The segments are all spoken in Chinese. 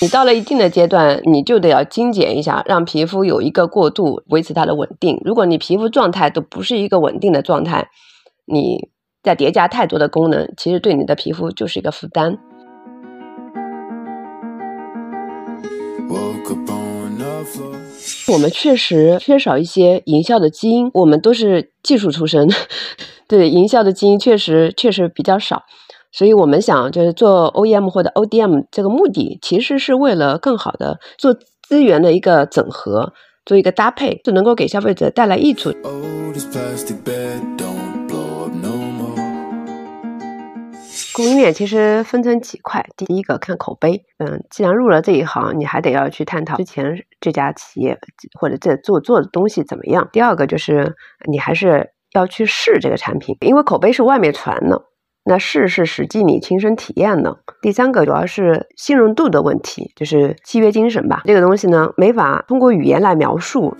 你到了一定的阶段，你就得要精简一下，让皮肤有一个过渡，维持它的稳定。如果你皮肤状态都不是一个稳定的状态，你再叠加太多的功能，其实对你的皮肤就是一个负担。我们确实缺少一些营销的基因，我们都是技术出身，对营销的基因确实确实比较少。所以我们想，就是做 OEM 或者 ODM 这个目的，其实是为了更好的做资源的一个整合，做一个搭配，就能够给消费者带来益处。供应链其实分成几块，第一个看口碑，嗯，既然入了这一行，你还得要去探讨之前这家企业或者这做做的东西怎么样。第二个就是你还是要去试这个产品，因为口碑是外面传的。那试是实际你亲身体验的。第三个主要是信任度的问题，就是契约精神吧。这个东西呢，没法通过语言来描述。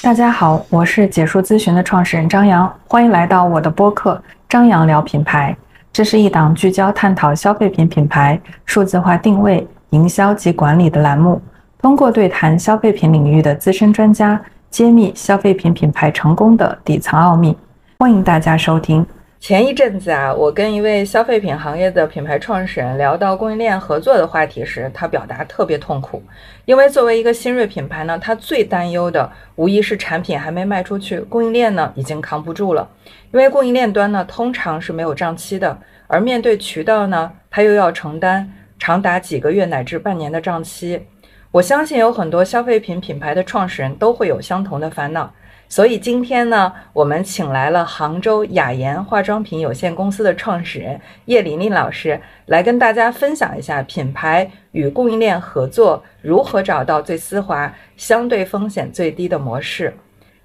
大家好，我是解说咨询的创始人张扬，欢迎来到我的播客《张扬聊品牌》。这是一档聚焦探讨消费品品牌数字化定位、营销及管理的栏目，通过对谈消费品领域的资深专家。揭秘消费品品牌成功的底层奥秘，欢迎大家收听。前一阵子啊，我跟一位消费品行业的品牌创始人聊到供应链合作的话题时，他表达特别痛苦，因为作为一个新锐品牌呢，他最担忧的无疑是产品还没卖出去，供应链呢已经扛不住了。因为供应链端呢通常是没有账期的，而面对渠道呢，他又要承担长达几个月乃至半年的账期。我相信有很多消费品品牌的创始人都会有相同的烦恼，所以今天呢，我们请来了杭州雅妍化妆品有限公司的创始人叶琳琳老师，来跟大家分享一下品牌与供应链合作如何找到最丝滑、相对风险最低的模式。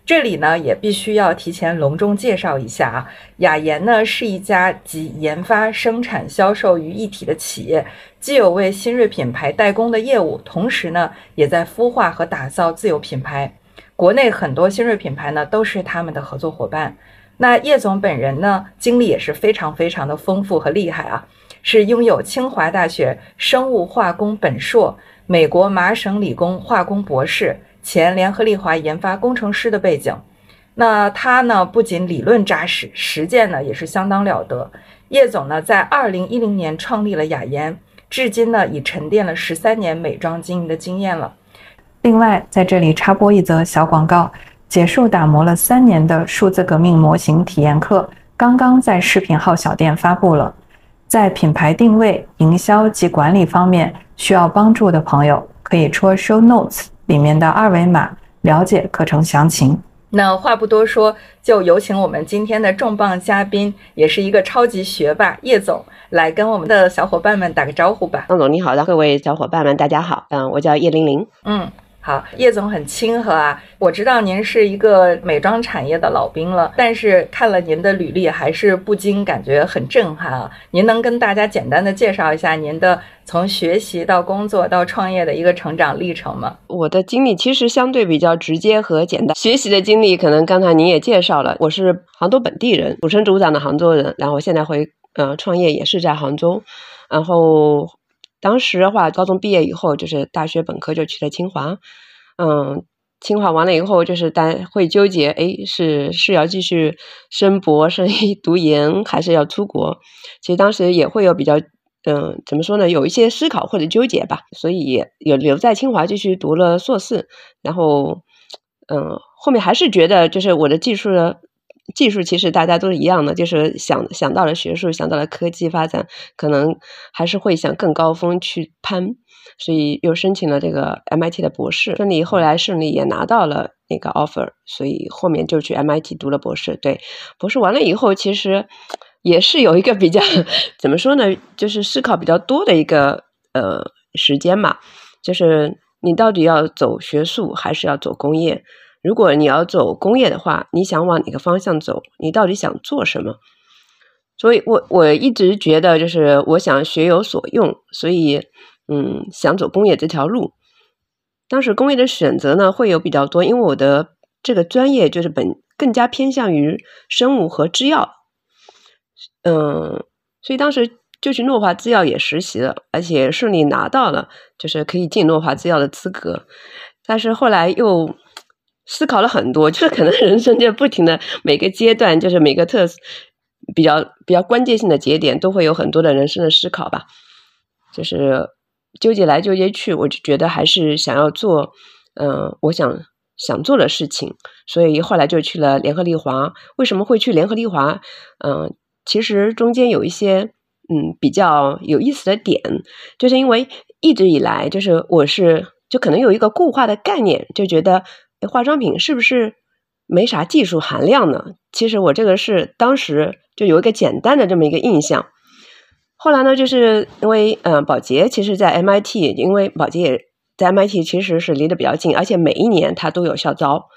这里呢也必须要提前隆重介绍一下啊，雅妍呢是一家集研发、生产、销售于一体的企业，既有为新锐品牌代工的业务，同时呢也在孵化和打造自有品牌。国内很多新锐品牌呢都是他们的合作伙伴。那叶总本人呢经历也是非常非常的丰富和厉害啊，是拥有清华大学生物化工本硕、美国麻省理工化工博士。前联合利华研发工程师的背景，那他呢不仅理论扎实，实践呢也是相当了得。叶总呢在二零一零年创立了雅妍，至今呢已沉淀了十三年美妆经营的经验了。另外，在这里插播一则小广告：结束打磨了三年的数字革命模型体验课，刚刚在视频号小店发布了。在品牌定位、营销及管理方面需要帮助的朋友，可以戳 show notes。里面的二维码了解课程详情。那话不多说，就有请我们今天的重磅嘉宾，也是一个超级学霸叶总，来跟我们的小伙伴们打个招呼吧。张总你好，各位小伙伴们大家好，嗯，我叫叶玲玲，嗯。好，叶总很亲和啊！我知道您是一个美妆产业的老兵了，但是看了您的履历，还是不禁感觉很震撼啊！您能跟大家简单的介绍一下您的从学习到工作到创业的一个成长历程吗？我的经历其实相对比较直接和简单。学习的经历可能刚才您也介绍了，我是杭州本地人，土生土长的杭州人，然后现在回呃创业也是在杭州，然后。当时的话，高中毕业以后，就是大学本科就去了清华，嗯，清华完了以后，就是单会纠结，哎，是是要继续升博、升、读研，还是要出国？其实当时也会有比较，嗯，怎么说呢，有一些思考或者纠结吧，所以有留在清华继续读了硕士，然后，嗯，后面还是觉得就是我的技术的。技术其实大家都是一样的，就是想想到了学术，想到了科技发展，可能还是会向更高峰去攀，所以又申请了这个 MIT 的博士，顺利后来顺利也拿到了那个 offer，所以后面就去 MIT 读了博士。对，博士完了以后，其实也是有一个比较 怎么说呢，就是思考比较多的一个呃时间嘛，就是你到底要走学术还是要走工业？如果你要走工业的话，你想往哪个方向走？你到底想做什么？所以我我一直觉得，就是我想学有所用，所以嗯，想走工业这条路。当时工业的选择呢，会有比较多，因为我的这个专业就是本更加偏向于生物和制药。嗯，所以当时就去诺华制药也实习了，而且顺利拿到了就是可以进诺华制药的资格。但是后来又思考了很多，就是可能人生就不停的每个阶段，就是每个特比较比较关键性的节点，都会有很多的人生的思考吧。就是纠结来纠结去，我就觉得还是想要做，嗯，我想想做的事情，所以后来就去了联合利华。为什么会去联合利华？嗯，其实中间有一些嗯比较有意思的点，就是因为一直以来就是我是就可能有一个固化的概念，就觉得化妆品是不是没啥技术含量呢？其实我这个是当时就有一个简单的这么一个印象。后来呢，就是因为嗯，宝洁其实，在 MIT，因为宝洁也在 MIT，其实是离得比较近，而且每一年它都有校招。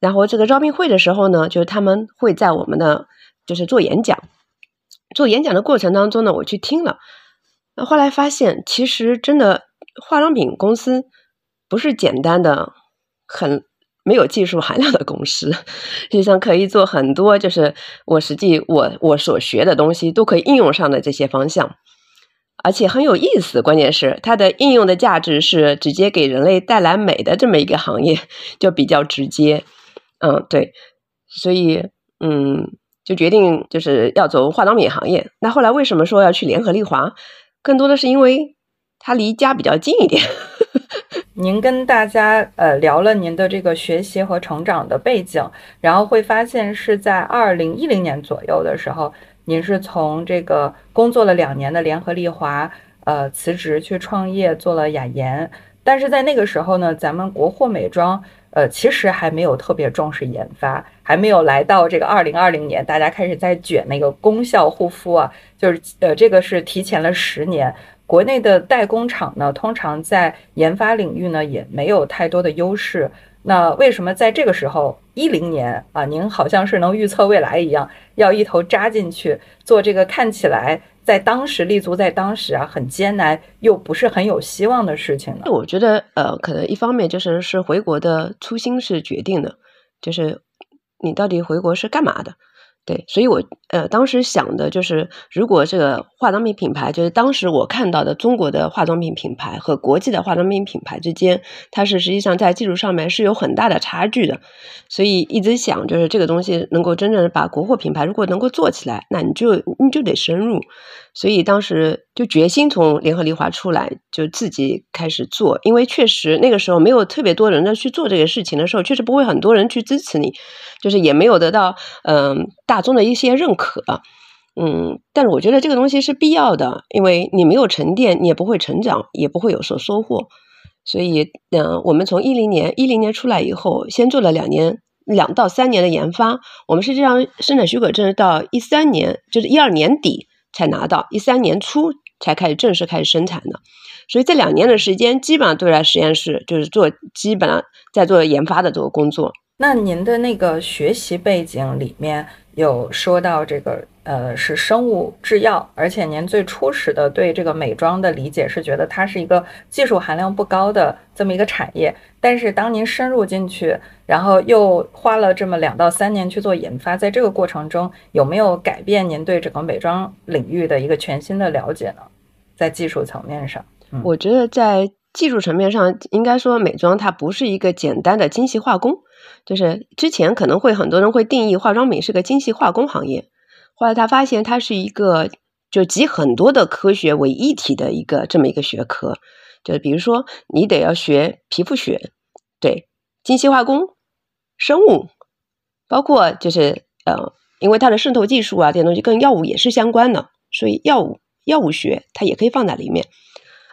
然后这个招聘会的时候呢，就是他们会在我们的就是做演讲，做演讲的过程当中呢，我去听了。那后来发现，其实真的化妆品公司不是简单的很。没有技术含量的公司，实际上可以做很多，就是我实际我我所学的东西都可以应用上的这些方向，而且很有意思。关键是它的应用的价值是直接给人类带来美的这么一个行业，就比较直接。嗯，对，所以嗯，就决定就是要走化妆品行业。那后来为什么说要去联合利华？更多的是因为它离家比较近一点。您跟大家呃聊了您的这个学习和成长的背景，然后会发现是在二零一零年左右的时候，您是从这个工作了两年的联合利华呃辞职去创业做了雅妍，但是在那个时候呢，咱们国货美妆呃其实还没有特别重视研发，还没有来到这个二零二零年大家开始在卷那个功效护肤啊，就是呃这个是提前了十年。国内的代工厂呢，通常在研发领域呢也没有太多的优势。那为什么在这个时候，一零年啊，您好像是能预测未来一样，要一头扎进去做这个看起来在当时立足在当时啊很艰难又不是很有希望的事情呢？我觉得呃，可能一方面就是是回国的初心是决定的，就是你到底回国是干嘛的。对，所以我呃当时想的就是，如果这个化妆品品牌，就是当时我看到的中国的化妆品品牌和国际的化妆品品牌之间，它是实际上在技术上面是有很大的差距的。所以一直想，就是这个东西能够真正把国货品牌如果能够做起来，那你就你就得深入。所以当时就决心从联合利华出来，就自己开始做。因为确实那个时候没有特别多人的去做这个事情的时候，确实不会很多人去支持你，就是也没有得到嗯大众的一些认可。嗯，但是我觉得这个东西是必要的，因为你没有沉淀，你也不会成长，也不会有所收获。所以嗯，我们从一零年一零年出来以后，先做了两年两到三年的研发。我们实际上生产许可证到一三年，就是一二年底。才拿到一三年初才开始正式开始生产的，所以这两年的时间基本上都在实验室，就是做基本上在做研发的这个工作。那您的那个学习背景里面有说到这个？呃，是生物制药，而且您最初始的对这个美妆的理解是觉得它是一个技术含量不高的这么一个产业。但是当您深入进去，然后又花了这么两到三年去做研发，在这个过程中有没有改变您对整个美妆领域的一个全新的了解呢？在技术层面上，我觉得在技术层面上，应该说美妆它不是一个简单的精细化工，就是之前可能会很多人会定义化妆品是个精细化工行业。后来他发现，它是一个就集很多的科学为一体的一个这么一个学科。就比如说，你得要学皮肤学，对，精细化工、生物，包括就是呃，因为它的渗透技术啊这些东西跟药物也是相关的，所以药物药物学它也可以放在里面。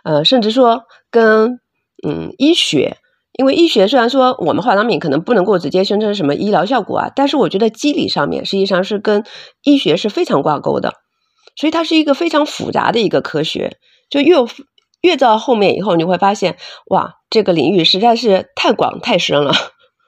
呃，甚至说跟嗯医学。因为医学虽然说我们化妆品可能不能够直接宣称什么医疗效果啊，但是我觉得机理上面实际上是跟医学是非常挂钩的，所以它是一个非常复杂的一个科学。就越越到后面以后，你会发现哇，这个领域实在是太广太深了。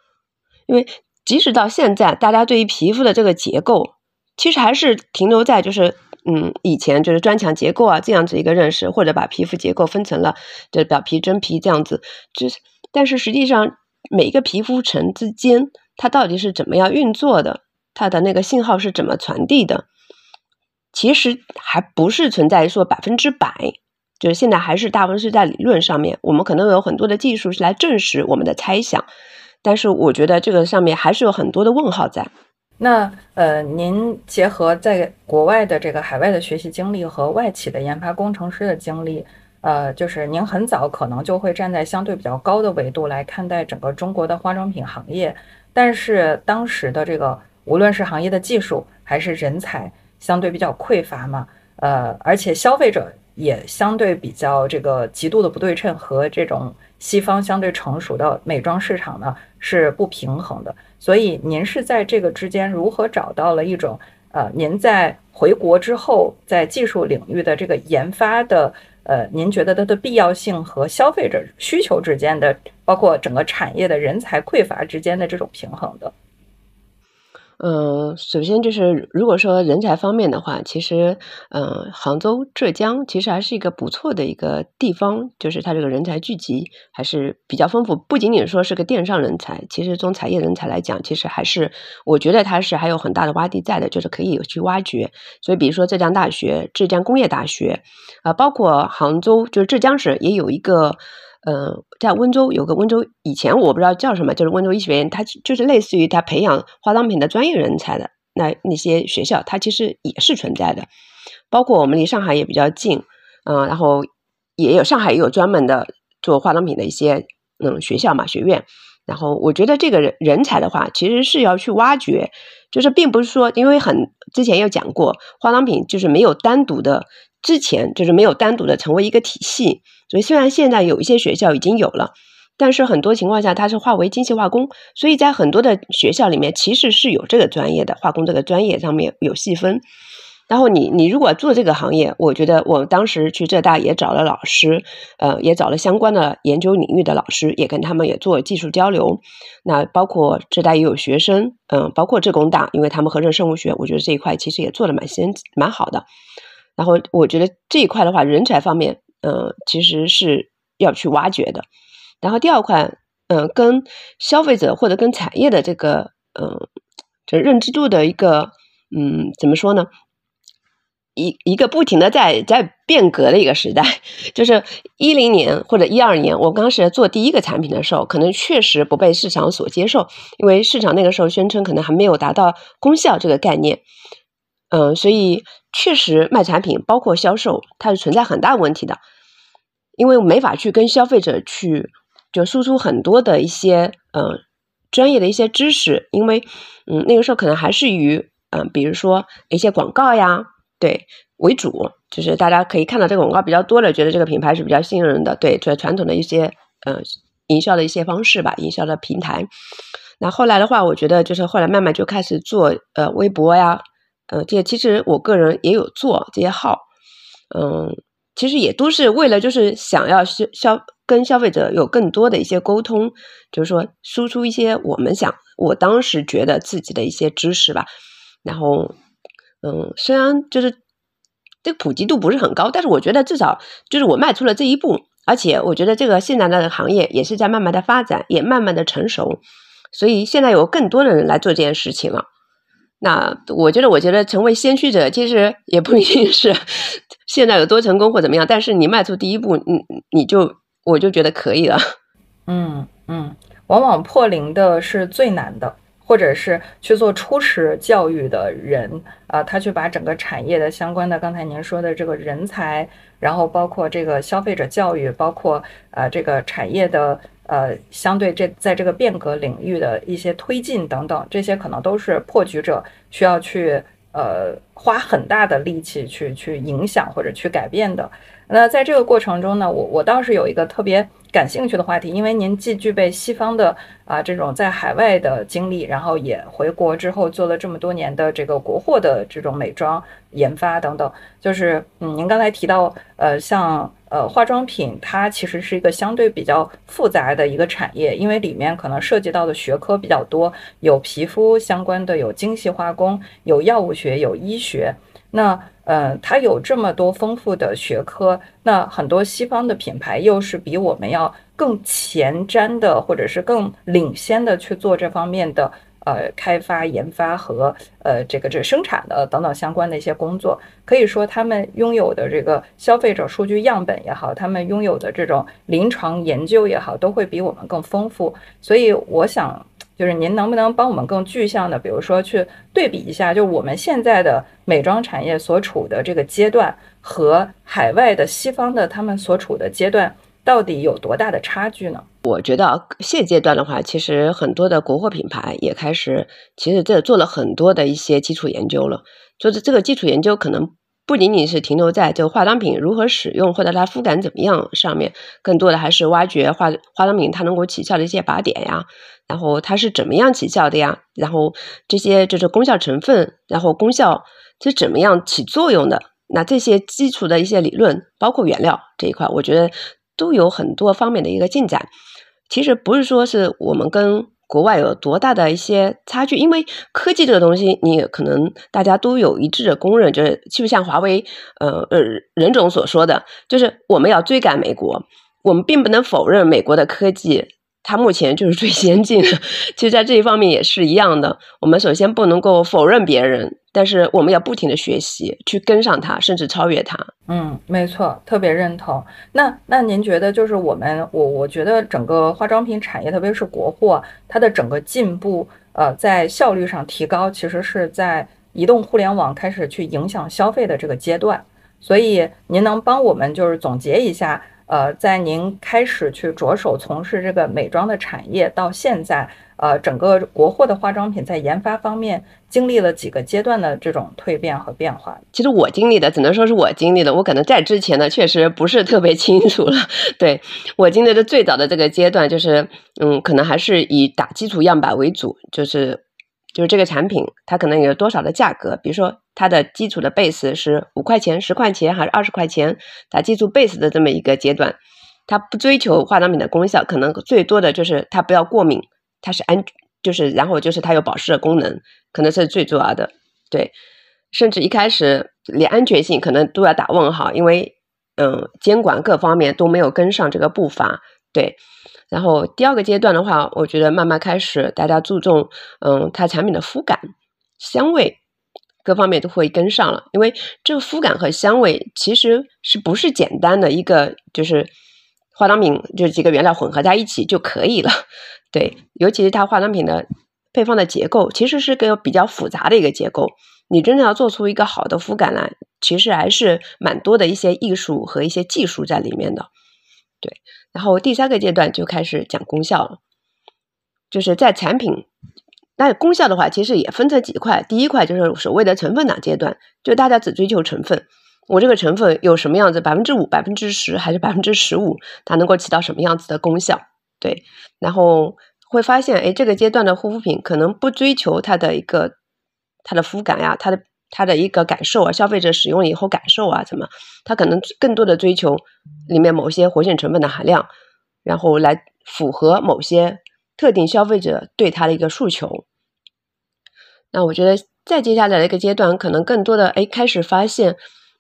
因为即使到现在，大家对于皮肤的这个结构，其实还是停留在就是嗯以前就是砖墙结构啊这样子一个认识，或者把皮肤结构分成了就是表皮、真皮这样子，就是。但是实际上，每一个皮肤层之间，它到底是怎么样运作的？它的那个信号是怎么传递的？其实还不是存在说百分之百，就是现在还是大部分是在理论上面，我们可能有很多的技术是来证实我们的猜想，但是我觉得这个上面还是有很多的问号在。那呃，您结合在国外的这个海外的学习经历和外企的研发工程师的经历，呃，就是您很早可能就会站在相对比较高的维度来看待整个中国的化妆品行业，但是当时的这个无论是行业的技术还是人才相对比较匮乏嘛，呃，而且消费者也相对比较这个极度的不对称和这种西方相对成熟的美妆市场呢是不平衡的。所以您是在这个之间如何找到了一种呃，您在回国之后在技术领域的这个研发的呃，您觉得它的必要性和消费者需求之间的，包括整个产业的人才匮乏之间的这种平衡的？嗯，首先就是如果说人才方面的话，其实，嗯，杭州、浙江其实还是一个不错的一个地方，就是它这个人才聚集还是比较丰富。不仅仅说是个电商人才，其实从产业人才来讲，其实还是我觉得它是还有很大的洼地在的，就是可以去挖掘。所以，比如说浙江大学、浙江工业大学，啊，包括杭州，就是浙江省也有一个。嗯，在温州有个温州，以前我不知道叫什么，就是温州医学院，它就是类似于它培养化妆品的专业人才的那那些学校，它其实也是存在的。包括我们离上海也比较近，嗯，然后也有上海也有专门的做化妆品的一些嗯学校嘛学院。然后我觉得这个人人才的话，其实是要去挖掘，就是并不是说，因为很之前有讲过，化妆品就是没有单独的。之前就是没有单独的成为一个体系，所以虽然现在有一些学校已经有了，但是很多情况下它是划为精细化工，所以在很多的学校里面其实是有这个专业的化工这个专业上面有细分。然后你你如果做这个行业，我觉得我当时去浙大也找了老师，呃，也找了相关的研究领域的老师，也跟他们也做技术交流。那包括浙大也有学生，嗯，包括浙工大，因为他们合成生物学，我觉得这一块其实也做的蛮先蛮好的。然后我觉得这一块的话，人才方面，嗯，其实是要去挖掘的。然后第二块，嗯，跟消费者或者跟产业的这个，嗯，这认知度的一个，嗯，怎么说呢？一一个不停的在在变革的一个时代，就是一零年或者一二年，我刚是做第一个产品的时候，可能确实不被市场所接受，因为市场那个时候宣称可能还没有达到功效这个概念。嗯，所以确实卖产品，包括销售，它是存在很大问题的，因为没法去跟消费者去就输出很多的一些嗯专业的一些知识，因为嗯那个时候可能还是以嗯比如说一些广告呀对为主，就是大家可以看到这个广告比较多的，觉得这个品牌是比较信任的，对，这传统的一些嗯营销的一些方式吧，营销的平台。那后来的话，我觉得就是后来慢慢就开始做呃微博呀。嗯，这其实我个人也有做这些号，嗯，其实也都是为了就是想要消消跟消费者有更多的一些沟通，就是说输出一些我们想我当时觉得自己的一些知识吧。然后，嗯，虽然就是这个普及度不是很高，但是我觉得至少就是我迈出了这一步，而且我觉得这个现在的行业也是在慢慢的发展，也慢慢的成熟，所以现在有更多的人来做这件事情了。那我觉得，我觉得成为先驱者其实也不一定是 现在有多成功或怎么样，但是你迈出第一步，你你就我就觉得可以了。嗯嗯，往往破零的是最难的，或者是去做初始教育的人啊，他去把整个产业的相关的，刚才您说的这个人才，然后包括这个消费者教育，包括呃这个产业的。呃，相对这在这个变革领域的一些推进等等，这些可能都是破局者需要去呃花很大的力气去去影响或者去改变的。那在这个过程中呢，我我倒是有一个特别。感兴趣的话题，因为您既具备西方的啊这种在海外的经历，然后也回国之后做了这么多年的这个国货的这种美妆研发等等，就是嗯，您刚才提到呃像呃化妆品，它其实是一个相对比较复杂的一个产业，因为里面可能涉及到的学科比较多，有皮肤相关的，有精细化工，有药物学，有医学，那。呃，它有这么多丰富的学科，那很多西方的品牌又是比我们要更前瞻的，或者是更领先的去做这方面的呃开发、研发和呃这个这生产的等等相关的一些工作。可以说，他们拥有的这个消费者数据样本也好，他们拥有的这种临床研究也好，都会比我们更丰富。所以，我想。就是您能不能帮我们更具象的，比如说去对比一下，就我们现在的美妆产业所处的这个阶段和海外的西方的他们所处的阶段，到底有多大的差距呢？我觉得现阶段的话，其实很多的国货品牌也开始，其实这做了很多的一些基础研究了，就是这个基础研究可能。不仅仅是停留在这个化妆品如何使用或者它肤感怎么样上面，更多的还是挖掘化化妆品它能够起效的一些靶点呀，然后它是怎么样起效的呀，然后这些就是功效成分，然后功效是怎么样起作用的，那这些基础的一些理论，包括原料这一块，我觉得都有很多方面的一个进展。其实不是说是我们跟。国外有多大的一些差距？因为科技这个东西，你可能大家都有一致的公认，就是就像华为，呃呃，任总所说的，就是我们要追赶美国，我们并不能否认美国的科技。它目前就是最先进的，其实，在这一方面也是一样的。我们首先不能够否认别人，但是我们要不停的学习，去跟上它，甚至超越它。嗯，没错，特别认同。那那您觉得，就是我们，我我觉得整个化妆品产业，特别是国货，它的整个进步，呃，在效率上提高，其实是在移动互联网开始去影响消费的这个阶段。所以，您能帮我们就是总结一下？呃，在您开始去着手从事这个美妆的产业到现在，呃，整个国货的化妆品在研发方面经历了几个阶段的这种蜕变和变化。其实我经历的只能说是我经历的，我可能在之前呢确实不是特别清楚了。对我经历的最早的这个阶段，就是嗯，可能还是以打基础样板为主，就是。就是这个产品，它可能有多少的价格？比如说，它的基础的 base 是五块钱、十块钱还是二十块钱？打基础 base 的这么一个阶段，它不追求化妆品的功效，可能最多的就是它不要过敏，它是安，就是然后就是它有保湿的功能，可能是最主要的。对，甚至一开始连安全性可能都要打问号，因为嗯，监管各方面都没有跟上这个步伐。对。然后第二个阶段的话，我觉得慢慢开始大家注重，嗯，它产品的肤感、香味各方面都会跟上了。因为这个肤感和香味其实是不是简单的一个就是化妆品，就几个原料混合在一起就可以了。对，尤其是它化妆品的配方的结构，其实是个比较复杂的一个结构。你真正要做出一个好的肤感来，其实还是蛮多的一些艺术和一些技术在里面的。对。然后第三个阶段就开始讲功效了，就是在产品，那功效的话，其实也分成几块。第一块就是所谓的成分党阶段，就大家只追求成分，我这个成分有什么样子，百分之五、百分之十还是百分之十五，它能够起到什么样子的功效？对，然后会发现，哎，这个阶段的护肤品可能不追求它的一个它的肤感呀，它的。它的一个感受啊，消费者使用以后感受啊，怎么？它可能更多的追求里面某些活性成分的含量，然后来符合某些特定消费者对它的一个诉求。那我觉得再接下来的一个阶段，可能更多的哎开始发现，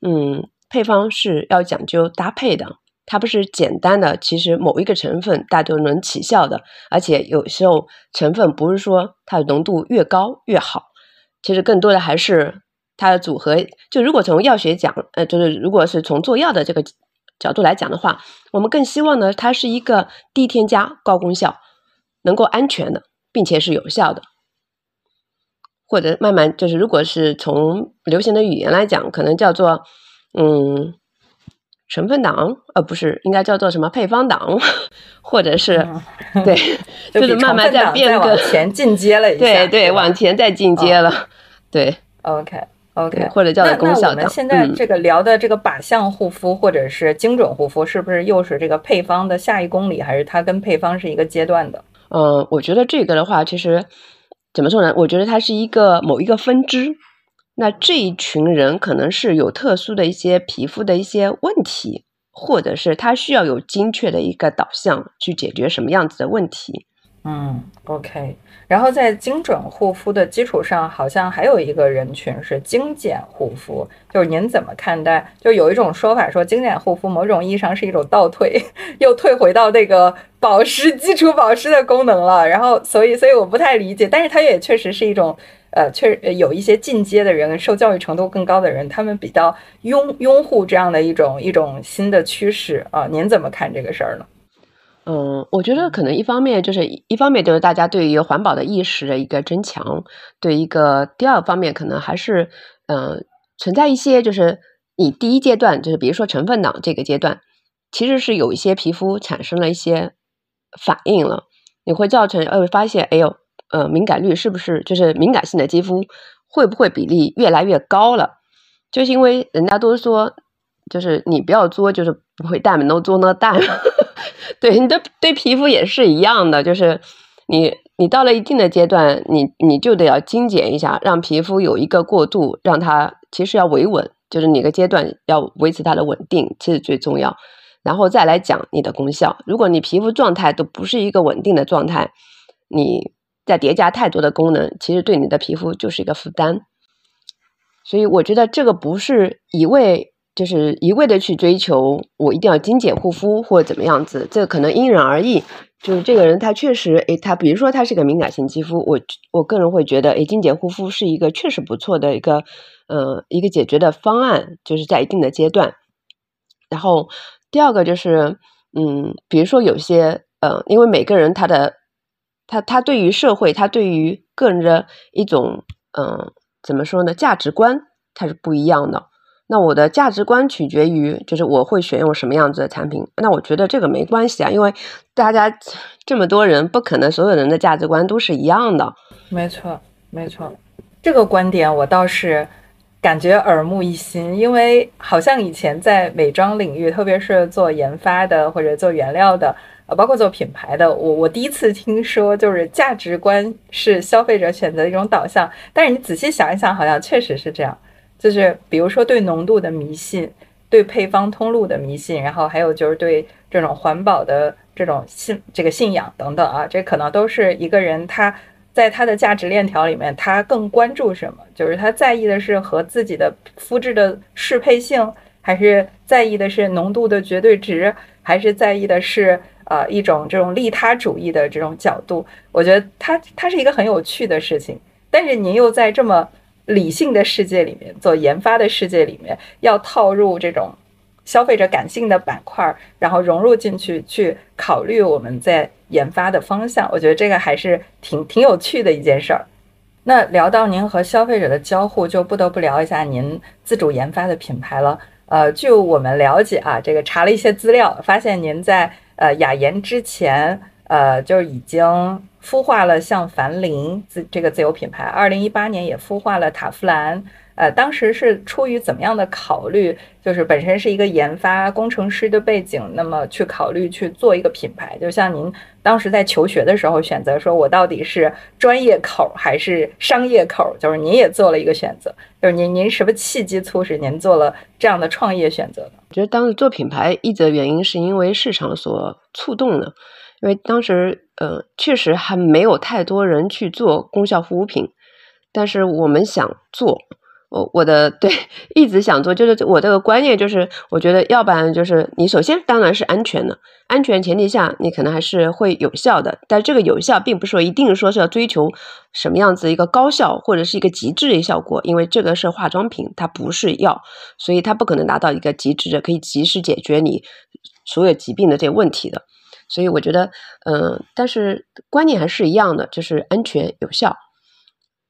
嗯，配方是要讲究搭配的，它不是简单的，其实某一个成分大都能起效的，而且有时候成分不是说它的浓度越高越好，其实更多的还是。它的组合，就如果从药学讲，呃，就是如果是从做药的这个角度来讲的话，我们更希望呢，它是一个低添加、高功效，能够安全的，并且是有效的。或者慢慢就是，如果是从流行的语言来讲，可能叫做嗯成分党，呃，不是，应该叫做什么配方党，或者是对，就是慢慢在变更前进阶了一下，对对，往前再进阶了，对，OK。OK，或者叫功效的。那我们现在这个聊的这个靶向护肤或者是精准护肤，是不是又是这个配方的下一公里，还是它跟配方是一个阶段的？嗯，我觉得这个的话，其实怎么说呢？我觉得它是一个某一个分支。那这一群人可能是有特殊的一些皮肤的一些问题，或者是他需要有精确的一个导向去解决什么样子的问题。嗯，OK。然后在精准护肤的基础上，好像还有一个人群是精简护肤，就是您怎么看待？就有一种说法说，精简护肤某种意义上是一种倒退，又退回到那个保湿基础保湿的功能了。然后，所以，所以我不太理解，但是它也确实是一种，呃，确实有一些进阶的人，受教育程度更高的人，他们比较拥拥护这样的一种一种新的趋势啊。您怎么看这个事儿呢？嗯，我觉得可能一方面就是一方面就是大家对于环保的意识的一个增强，对一个第二方面可能还是嗯存在一些就是你第一阶段就是比如说成分党这个阶段，其实是有一些皮肤产生了一些反应了，你会造成呃发现哎呦呃敏感率是不是就是敏感性的肌肤会不会比例越来越高了？就是因为人家都说就是你不要作就是不会淡，都作那淡。对你的对皮肤也是一样的，就是你你到了一定的阶段，你你就得要精简一下，让皮肤有一个过渡，让它其实要维稳，就是哪个阶段要维持它的稳定，这是最重要。然后再来讲你的功效，如果你皮肤状态都不是一个稳定的状态，你再叠加太多的功能，其实对你的皮肤就是一个负担。所以我觉得这个不是一味。就是一味的去追求，我一定要精简护肤或者怎么样子，这可能因人而异。就是这个人他确实，诶，他比如说他是个敏感性肌肤，我我个人会觉得，诶，精简护肤是一个确实不错的一个，呃，一个解决的方案，就是在一定的阶段。然后第二个就是，嗯，比如说有些，呃，因为每个人他的，他他对于社会，他对于个人的一种，嗯，怎么说呢，价值观，它是不一样的。那我的价值观取决于，就是我会选用什么样子的产品。那我觉得这个没关系啊，因为大家这么多人，不可能所有人的价值观都是一样的。没错，没错，这个观点我倒是感觉耳目一新，因为好像以前在美妆领域，特别是做研发的或者做原料的，呃，包括做品牌的，我我第一次听说，就是价值观是消费者选择的一种导向。但是你仔细想一想，好像确实是这样。就是比如说对浓度的迷信，对配方通路的迷信，然后还有就是对这种环保的这种信这个信仰等等啊，这可能都是一个人他在他的价值链条里面，他更关注什么？就是他在意的是和自己的肤质的适配性，还是在意的是浓度的绝对值，还是在意的是呃一种这种利他主义的这种角度？我觉得它它是一个很有趣的事情，但是您又在这么。理性的世界里面，做研发的世界里面，要套入这种消费者感性的板块，然后融入进去，去考虑我们在研发的方向。我觉得这个还是挺挺有趣的一件事儿。那聊到您和消费者的交互，就不得不聊一下您自主研发的品牌了。呃，据我们了解啊，这个查了一些资料，发现您在呃雅妍之前，呃就是已经。孵化了像樊林自这个自有品牌，二零一八年也孵化了塔夫兰。呃，当时是出于怎么样的考虑？就是本身是一个研发工程师的背景，那么去考虑去做一个品牌。就像您当时在求学的时候选择，说我到底是专业口还是商业口？就是您也做了一个选择。就是您您什么契机促使您做了这样的创业选择呢？我觉得当时做品牌一则原因是因为市场所触动的。因为当时，呃，确实还没有太多人去做功效护肤品，但是我们想做，我我的对一直想做，就是我这个观念就是，我觉得要不然就是你首先当然是安全的，安全前提下你可能还是会有效的，但这个有效并不是说一定说是要追求什么样子一个高效或者是一个极致的效果，因为这个是化妆品，它不是药，所以它不可能达到一个极致的可以及时解决你所有疾病的这个问题的。所以我觉得，嗯，但是观念还是一样的，就是安全有效，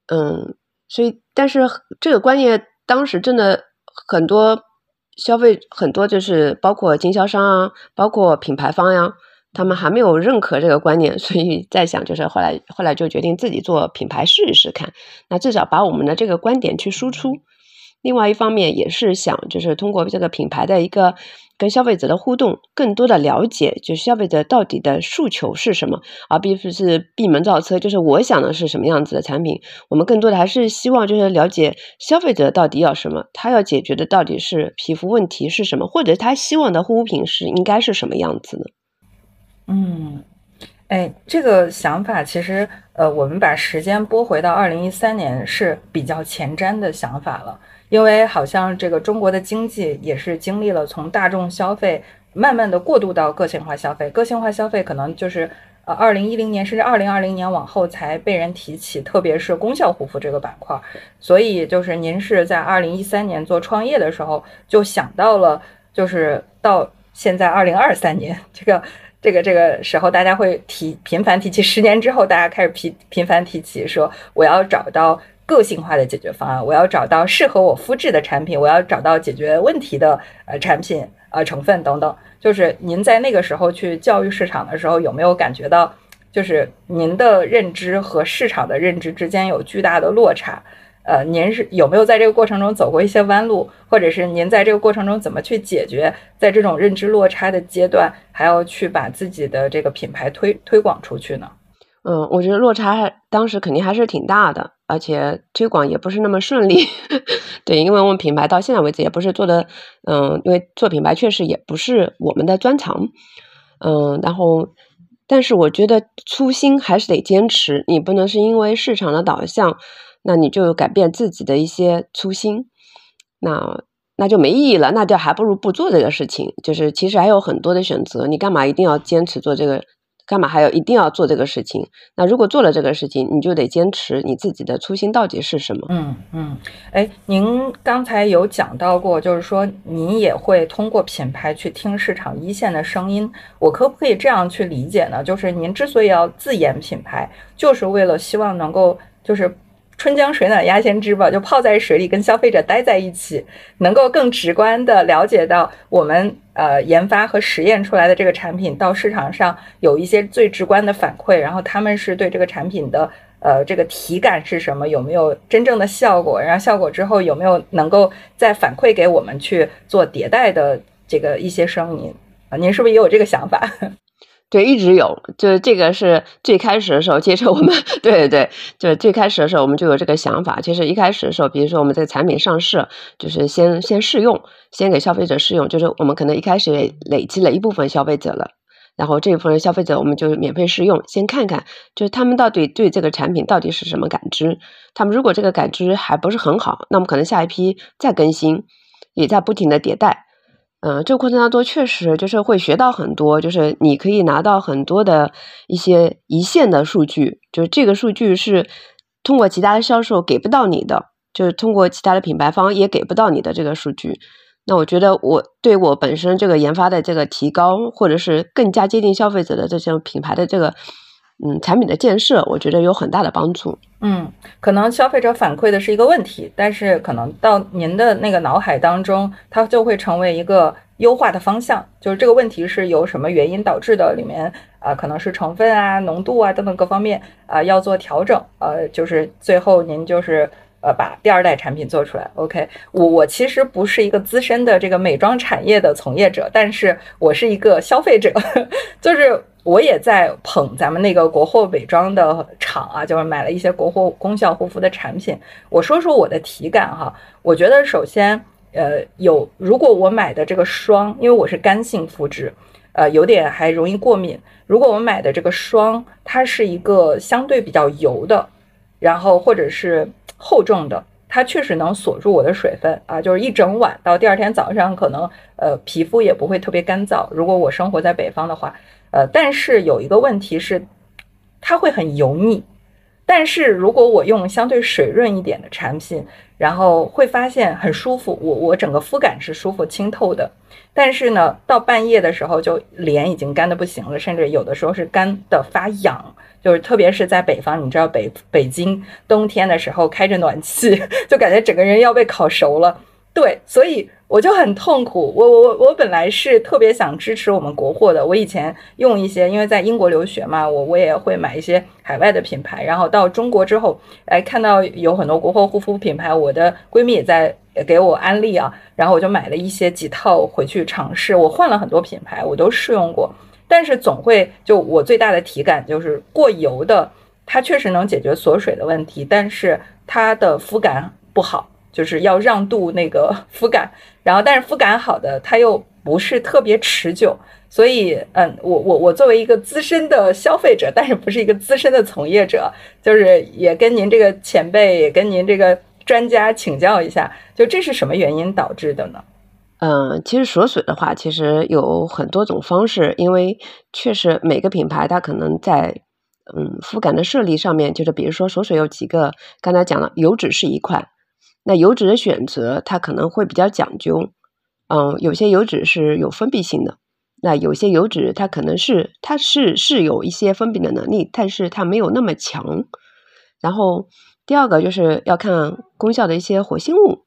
嗯，所以但是这个观念当时真的很多消费很多就是包括经销商啊，包括品牌方呀，他们还没有认可这个观念，所以在想就是后来后来就决定自己做品牌试一试看，那至少把我们的这个观点去输出。另外一方面也是想就是通过这个品牌的一个。跟消费者的互动，更多的了解，就是消费者到底的诉求是什么，而并不是闭门造车。就是我想的是什么样子的产品，我们更多的还是希望就是了解消费者到底要什么，他要解决的到底是皮肤问题是什么，或者他希望的护肤品是应该是什么样子的。嗯。哎，这个想法其实，呃，我们把时间拨回到二零一三年是比较前瞻的想法了，因为好像这个中国的经济也是经历了从大众消费慢慢的过渡到个性化消费，个性化消费可能就是呃二零一零年甚至二零二零年往后才被人提起，特别是功效护肤这个板块，所以就是您是在二零一三年做创业的时候就想到了，就是到现在二零二三年这个。这个这个时候，大家会提频繁提起，十年之后，大家开始频频繁提起，说我要找到个性化的解决方案，我要找到适合我肤质的产品，我要找到解决问题的呃产品呃成分等等。就是您在那个时候去教育市场的时候，有没有感觉到，就是您的认知和市场的认知之间有巨大的落差？呃，您是有没有在这个过程中走过一些弯路，或者是您在这个过程中怎么去解决，在这种认知落差的阶段，还要去把自己的这个品牌推推广出去呢？嗯，我觉得落差当时肯定还是挺大的，而且推广也不是那么顺利。对，因为我们品牌到现在为止也不是做的，嗯，因为做品牌确实也不是我们的专长，嗯，然后，但是我觉得初心还是得坚持，你不能是因为市场的导向。那你就改变自己的一些初心，那那就没意义了，那就还不如不做这个事情。就是其实还有很多的选择，你干嘛一定要坚持做这个？干嘛还要一定要做这个事情？那如果做了这个事情，你就得坚持你自己的初心到底是什么？嗯嗯，哎，您刚才有讲到过，就是说您也会通过品牌去听市场一线的声音。我可不可以这样去理解呢？就是您之所以要自研品牌，就是为了希望能够就是。春江水暖鸭先知吧，就泡在水里跟消费者待在一起，能够更直观的了解到我们呃研发和实验出来的这个产品到市场上有一些最直观的反馈，然后他们是对这个产品的呃这个体感是什么，有没有真正的效果，然后效果之后有没有能够再反馈给我们去做迭代的这个一些声音啊？您是不是也有这个想法？对，一直有，就是这个是最开始的时候，其实我们 对对对，就是最开始的时候我们就有这个想法。其实一开始的时候，比如说我们这个产品上市，就是先先试用，先给消费者试用，就是我们可能一开始累积了一部分消费者了，然后这一部分消费者我们就免费试用，先看看，就是他们到底对这个产品到底是什么感知。他们如果这个感知还不是很好，那么可能下一批再更新，也在不停的迭代。嗯，这个过程当中确实就是会学到很多，就是你可以拿到很多的一些一线的数据，就是这个数据是通过其他的销售给不到你的，就是通过其他的品牌方也给不到你的这个数据。那我觉得我对我本身这个研发的这个提高，或者是更加接近消费者的这些品牌的这个。嗯，产品的建设，我觉得有很大的帮助。嗯，可能消费者反馈的是一个问题，但是可能到您的那个脑海当中，它就会成为一个优化的方向。就是这个问题是由什么原因导致的？里面啊，可能是成分啊、浓度啊等等各方面啊要做调整。呃，就是最后您就是呃把第二代产品做出来。OK，我我其实不是一个资深的这个美妆产业的从业者，但是我是一个消费者，就是。我也在捧咱们那个国货伪装的厂啊，就是买了一些国货功效护肤的产品。我说说我的体感哈，我觉得首先，呃，有如果我买的这个霜，因为我是干性肤质，呃，有点还容易过敏。如果我买的这个霜，它是一个相对比较油的，然后或者是厚重的，它确实能锁住我的水分啊，就是一整晚到第二天早上，可能呃皮肤也不会特别干燥。如果我生活在北方的话。呃，但是有一个问题是，它会很油腻。但是如果我用相对水润一点的产品，然后会发现很舒服，我我整个肤感是舒服清透的。但是呢，到半夜的时候，就脸已经干的不行了，甚至有的时候是干的发痒。就是特别是在北方，你知道北北京冬天的时候开着暖气，就感觉整个人要被烤熟了。对，所以。我就很痛苦，我我我我本来是特别想支持我们国货的，我以前用一些，因为在英国留学嘛，我我也会买一些海外的品牌，然后到中国之后，哎，看到有很多国货护肤品牌，我的闺蜜也在给我安利啊，然后我就买了一些几套回去尝试，我换了很多品牌，我都试用过，但是总会就我最大的体感就是过油的，它确实能解决锁水的问题，但是它的肤感不好。就是要让渡那个 肤感，然后但是肤感好的，它又不是特别持久。所以，嗯，我我我作为一个资深的消费者，但是不是一个资深的从业者，就是也跟您这个前辈，也跟您这个专家请教一下，就这是什么原因导致的呢？嗯，其实锁水的话，其实有很多种方式，因为确实每个品牌它可能在嗯肤感的设立上面，就是比如说锁水有几个，刚才讲了油脂是一块，那油脂的选择它可能会比较讲究，嗯，有些油脂是有封闭性的。那有些油脂它可能是它是是有一些封闭的能力，但是它没有那么强。然后第二个就是要看功效的一些活性物，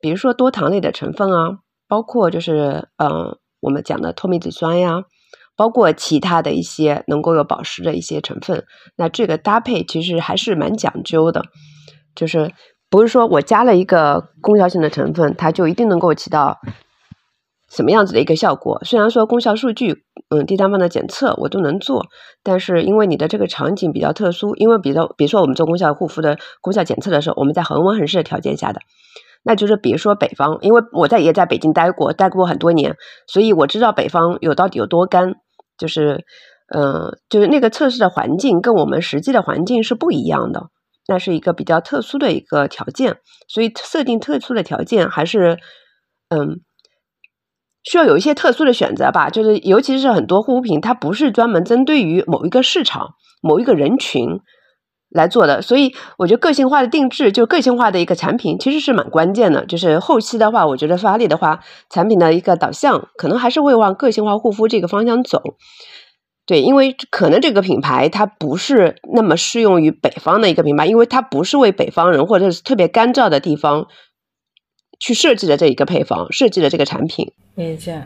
比如说多糖类的成分啊，包括就是嗯我们讲的透明质酸呀，包括其他的一些能够有保湿的一些成分。那这个搭配其实还是蛮讲究的，就是不是说我加了一个功效性的成分，它就一定能够起到。什么样子的一个效果？虽然说功效数据，嗯，第三方的检测我都能做，但是因为你的这个场景比较特殊，因为比较，比如说我们做功效护肤的功效检测的时候，我们在恒温恒湿的条件下的，那就是比如说北方，因为我在也在北京待过，待过很多年，所以我知道北方有到底有多干，就是，嗯，就是那个测试的环境跟我们实际的环境是不一样的，那是一个比较特殊的一个条件，所以设定特殊的条件还是，嗯。需要有一些特殊的选择吧，就是尤其是很多护肤品，它不是专门针对于某一个市场、某一个人群来做的，所以我觉得个性化的定制，就个性化的一个产品，其实是蛮关键的。就是后期的话，我觉得发力的话，产品的一个导向可能还是会往个性化护肤这个方向走。对，因为可能这个品牌它不是那么适用于北方的一个品牌，因为它不是为北方人或者是特别干燥的地方。去设计的这一个配方，设计的这个产品，理解，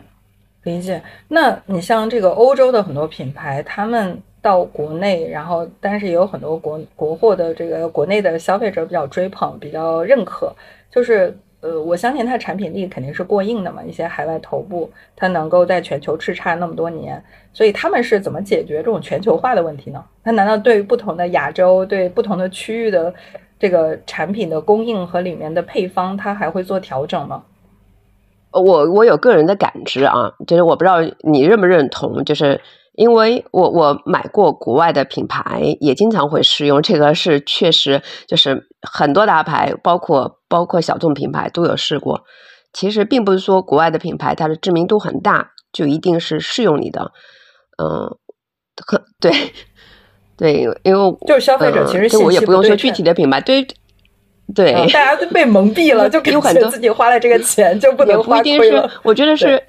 理解。那你像这个欧洲的很多品牌，他们到国内，然后但是也有很多国国货的这个国内的消费者比较追捧，比较认可。就是呃，我相信它产品力肯定是过硬的嘛。一些海外头部，它能够在全球叱咤那么多年，所以他们是怎么解决这种全球化的问题呢？它难道对于不同的亚洲，对不同的区域的？这个产品的供应和里面的配方，它还会做调整吗？我我有个人的感知啊，就是我不知道你认不认同，就是因为我我买过国外的品牌，也经常会试用这个，是确实就是很多大牌，包括包括小众品牌都有试过。其实并不是说国外的品牌它的知名度很大，就一定是适用你的。嗯，很对。对，因为就是消费者其实我也不用说具体的品牌，对对，大家都被蒙蔽了，就感觉自己花了这个钱就不能花亏了。我觉得是，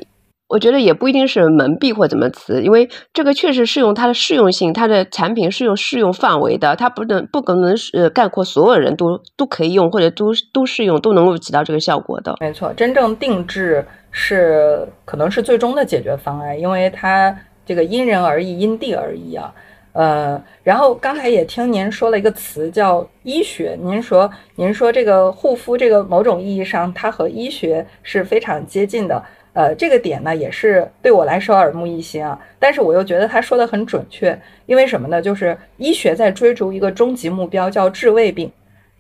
我觉得也不一定是蒙蔽或怎么词，因为这个确实适用它的适用性，它的产品是有适用范围的，它不能不可能是概括所有人都都可以用或者都都适用都能够起到这个效果的。没错，真正定制是可能是最终的解决方案，因为它这个因人而异，因地而异啊。呃，然后刚才也听您说了一个词叫医学，您说您说这个护肤这个某种意义上它和医学是非常接近的，呃，这个点呢也是对我来说耳目一新啊，但是我又觉得他说的很准确，因为什么呢？就是医学在追逐一个终极目标，叫治胃病。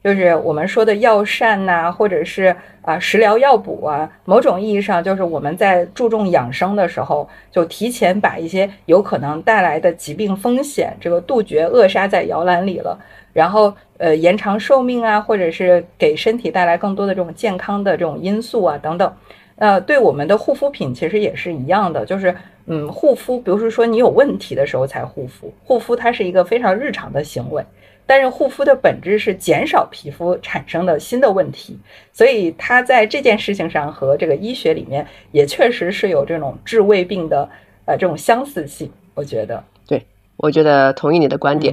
就是我们说的药膳呐，或者是啊食疗药补啊，某种意义上就是我们在注重养生的时候，就提前把一些有可能带来的疾病风险这个杜绝扼杀在摇篮里了，然后呃延长寿命啊，或者是给身体带来更多的这种健康的这种因素啊等等，呃对我们的护肤品其实也是一样的，就是嗯护肤，比如说你有问题的时候才护肤，护肤它是一个非常日常的行为。但是护肤的本质是减少皮肤产生的新的问题，所以它在这件事情上和这个医学里面也确实是有这种治胃病的呃这种相似性，我觉得。对，我觉得同意你的观点。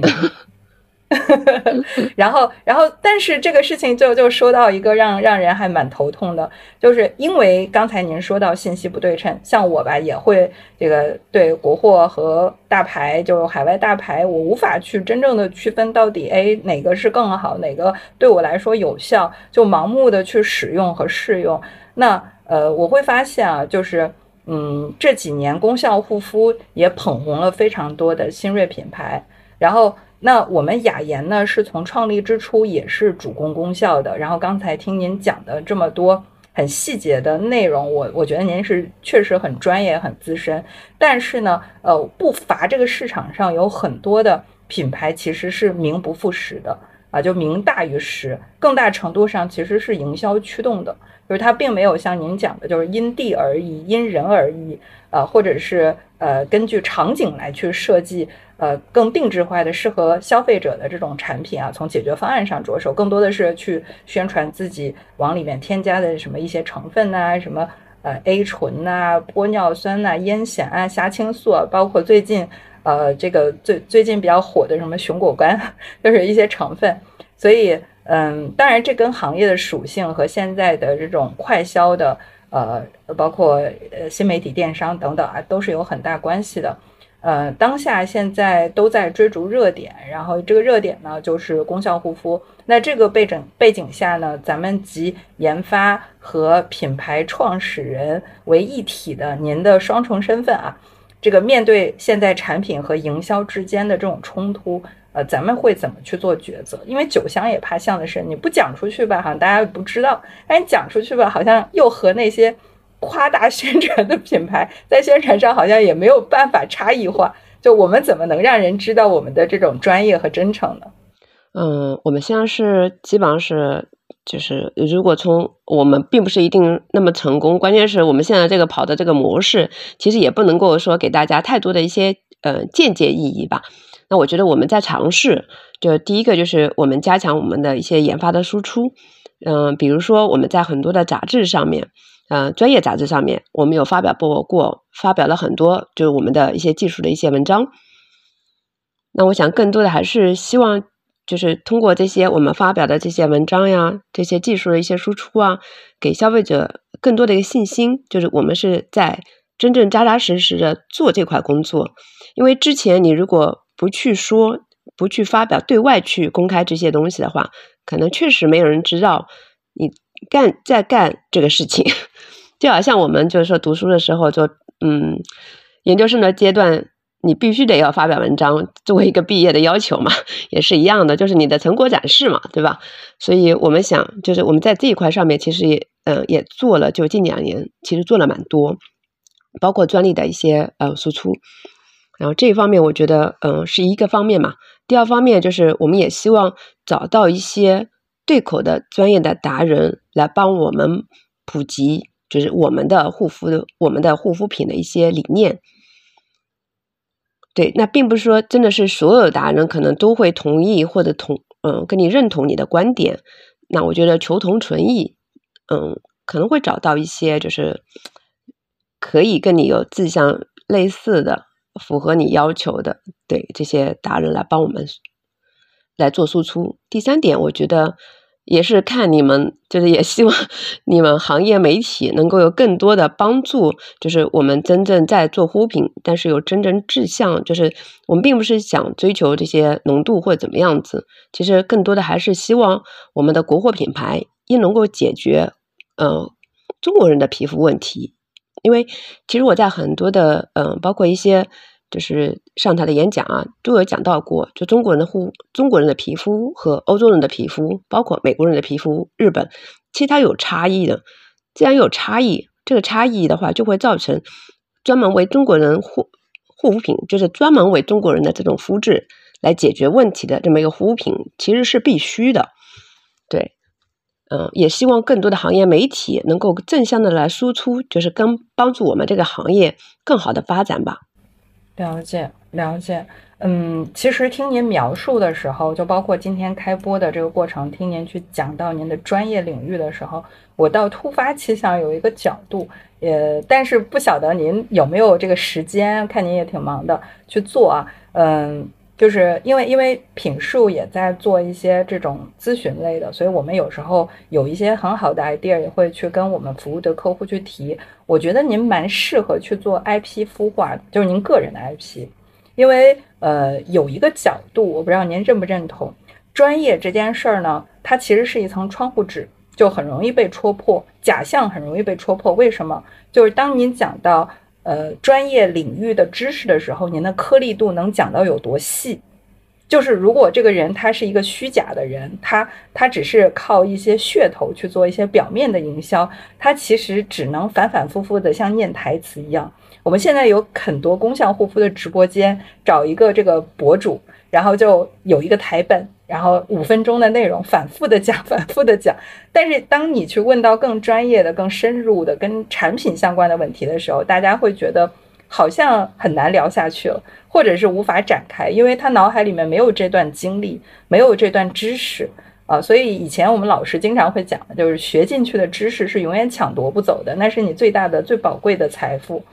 然后，然后，但是这个事情就就说到一个让让人还蛮头痛的，就是因为刚才您说到信息不对称，像我吧也会这个对国货和大牌，就海外大牌，我无法去真正的区分到底，哎，哪个是更好，哪个对我来说有效，就盲目的去使用和试用。那呃，我会发现啊，就是嗯，这几年功效护肤也捧红了非常多的新锐品牌，然后。那我们雅妍呢，是从创立之初也是主攻功效的。然后刚才听您讲的这么多，很细节的内容，我我觉得您是确实很专业、很资深。但是呢，呃，不乏这个市场上有很多的品牌其实是名不副实的啊，就名大于实，更大程度上其实是营销驱动的。就是它并没有像您讲的，就是因地而异、因人而异，呃，或者是呃根据场景来去设计，呃更定制化的适合消费者的这种产品啊。从解决方案上着手，更多的是去宣传自己往里面添加的什么一些成分呐，什么呃 A 醇呐、玻尿酸呐、烟酰胺、虾青素，啊包括最近呃这个最最近比较火的什么熊果苷，就是一些成分，所以。嗯，当然，这跟行业的属性和现在的这种快销的，呃，包括呃新媒体电商等等啊，都是有很大关系的。呃，当下现在都在追逐热点，然后这个热点呢就是功效护肤。那这个背景背景下呢，咱们集研发和品牌创始人为一体的您的双重身份啊，这个面对现在产品和营销之间的这种冲突。呃，咱们会怎么去做抉择？因为酒香也怕巷子深，你不讲出去吧，好像大家不知道；但，你讲出去吧，好像又和那些夸大宣传的品牌在宣传上好像也没有办法差异化。就我们怎么能让人知道我们的这种专业和真诚呢？嗯，我们现在是基本上是，就是如果从我们并不是一定那么成功，关键是我们现在这个跑的这个模式，其实也不能够说给大家太多的一些呃间接意义吧。那我觉得我们在尝试，就第一个就是我们加强我们的一些研发的输出，嗯，比如说我们在很多的杂志上面，嗯，专业杂志上面，我们有发表过过，发表了很多就是我们的一些技术的一些文章。那我想更多的还是希望，就是通过这些我们发表的这些文章呀，这些技术的一些输出啊，给消费者更多的一个信心，就是我们是在真正扎扎实实的做这块工作。因为之前你如果不去说，不去发表，对外去公开这些东西的话，可能确实没有人知道你干在干这个事情。就好像我们就是说读书的时候，就嗯，研究生的阶段，你必须得要发表文章，作为一个毕业的要求嘛，也是一样的，就是你的成果展示嘛，对吧？所以我们想，就是我们在这一块上面，其实也嗯也做了，就近两年其实做了蛮多，包括专利的一些呃输出。然后这一方面，我觉得，嗯，是一个方面嘛。第二方面就是，我们也希望找到一些对口的专业的达人来帮我们普及，就是我们的护肤的、我们的护肤品的一些理念。对，那并不是说真的是所有达人可能都会同意或者同，嗯，跟你认同你的观点。那我觉得求同存异，嗯，可能会找到一些就是可以跟你有志向类似的。符合你要求的，对这些达人来帮我们来做输出。第三点，我觉得也是看你们，就是也希望你们行业媒体能够有更多的帮助。就是我们真正在做护肤品，但是有真正志向，就是我们并不是想追求这些浓度或怎么样子，其实更多的还是希望我们的国货品牌也能够解决嗯中国人的皮肤问题。因为其实我在很多的嗯，包括一些就是上台的演讲啊，都有讲到过，就中国人的护中国人的皮肤和欧洲人的皮肤，包括美国人的皮肤、日本，其实它有差异的。既然有差异，这个差异的话，就会造成专门为中国人护护肤品，就是专门为中国人的这种肤质来解决问题的这么一个护肤品，其实是必须的，对。嗯，也希望更多的行业媒体能够正向的来输出，就是跟帮助我们这个行业更好的发展吧。了解，了解。嗯，其实听您描述的时候，就包括今天开播的这个过程，听您去讲到您的专业领域的时候，我倒突发奇想有一个角度，也但是不晓得您有没有这个时间，看您也挺忙的去做啊。嗯。就是因为因为品数也在做一些这种咨询类的，所以我们有时候有一些很好的 idea，也会去跟我们服务的客户去提。我觉得您蛮适合去做 IP 孵化，就是您个人的 IP，因为呃有一个角度，我不知道您认不认同，专业这件事儿呢，它其实是一层窗户纸，就很容易被戳破，假象很容易被戳破。为什么？就是当您讲到。呃，专业领域的知识的时候，您的颗粒度能讲到有多细？就是如果这个人他是一个虚假的人，他他只是靠一些噱头去做一些表面的营销，他其实只能反反复复的像念台词一样。我们现在有很多功效护肤的直播间，找一个这个博主，然后就有一个台本，然后五分钟的内容反复的讲，反复的 讲。但是当你去问到更专业的、更深入的跟产品相关的问题的时候，大家会觉得。好像很难聊下去了，或者是无法展开，因为他脑海里面没有这段经历，没有这段知识啊。所以以前我们老师经常会讲，就是学进去的知识是永远抢夺不走的，那是你最大的、最宝贵的财富。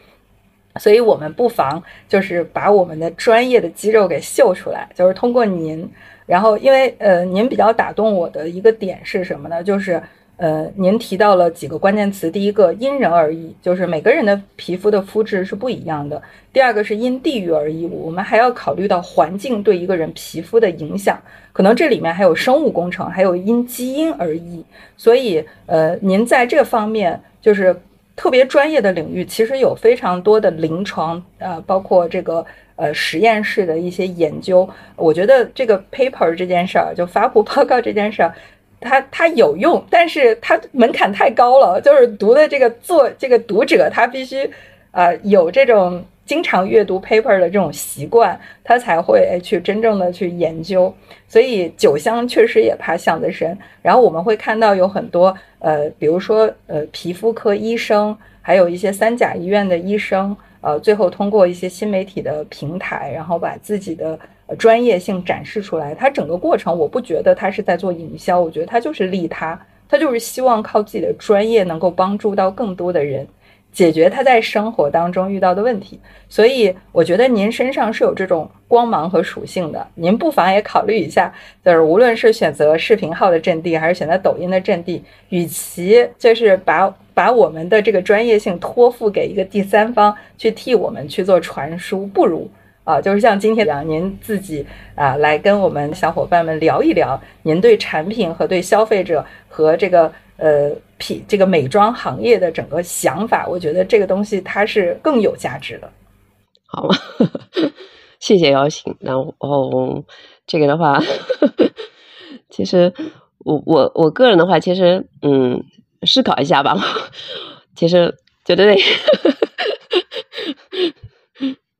所以我们不妨就是把我们的专业的肌肉给秀出来，就是通过您，然后因为呃，您比较打动我的一个点是什么呢？就是。呃，您提到了几个关键词，第一个因人而异，就是每个人的皮肤的肤质是不一样的。第二个是因地域而异，我们还要考虑到环境对一个人皮肤的影响，可能这里面还有生物工程，还有因基因而异。所以，呃，您在这方面就是特别专业的领域，其实有非常多的临床，呃，包括这个呃实验室的一些研究。我觉得这个 paper 这件事儿，就发布报告这件事儿。它它有用，但是它门槛太高了。就是读的这个作这个读者，他必须呃有这种经常阅读 paper 的这种习惯，他才会去真正的去研究。所以酒香确实也怕巷子深。然后我们会看到有很多呃，比如说呃皮肤科医生，还有一些三甲医院的医生，呃，最后通过一些新媒体的平台，然后把自己的。专业性展示出来，他整个过程我不觉得他是在做营销，我觉得他就是利他，他就是希望靠自己的专业能够帮助到更多的人，解决他在生活当中遇到的问题。所以我觉得您身上是有这种光芒和属性的，您不妨也考虑一下，就是无论是选择视频号的阵地，还是选择抖音的阵地，与其就是把把我们的这个专业性托付给一个第三方去替我们去做传输，不如。啊，就是像今天这样，您自己啊来跟我们小伙伴们聊一聊，您对产品和对消费者和这个呃品这个美妆行业的整个想法，我觉得这个东西它是更有价值的。好吗？谢谢邀请。然后这个的话，其实我我我个人的话，其实嗯思考一下吧。其实觉得。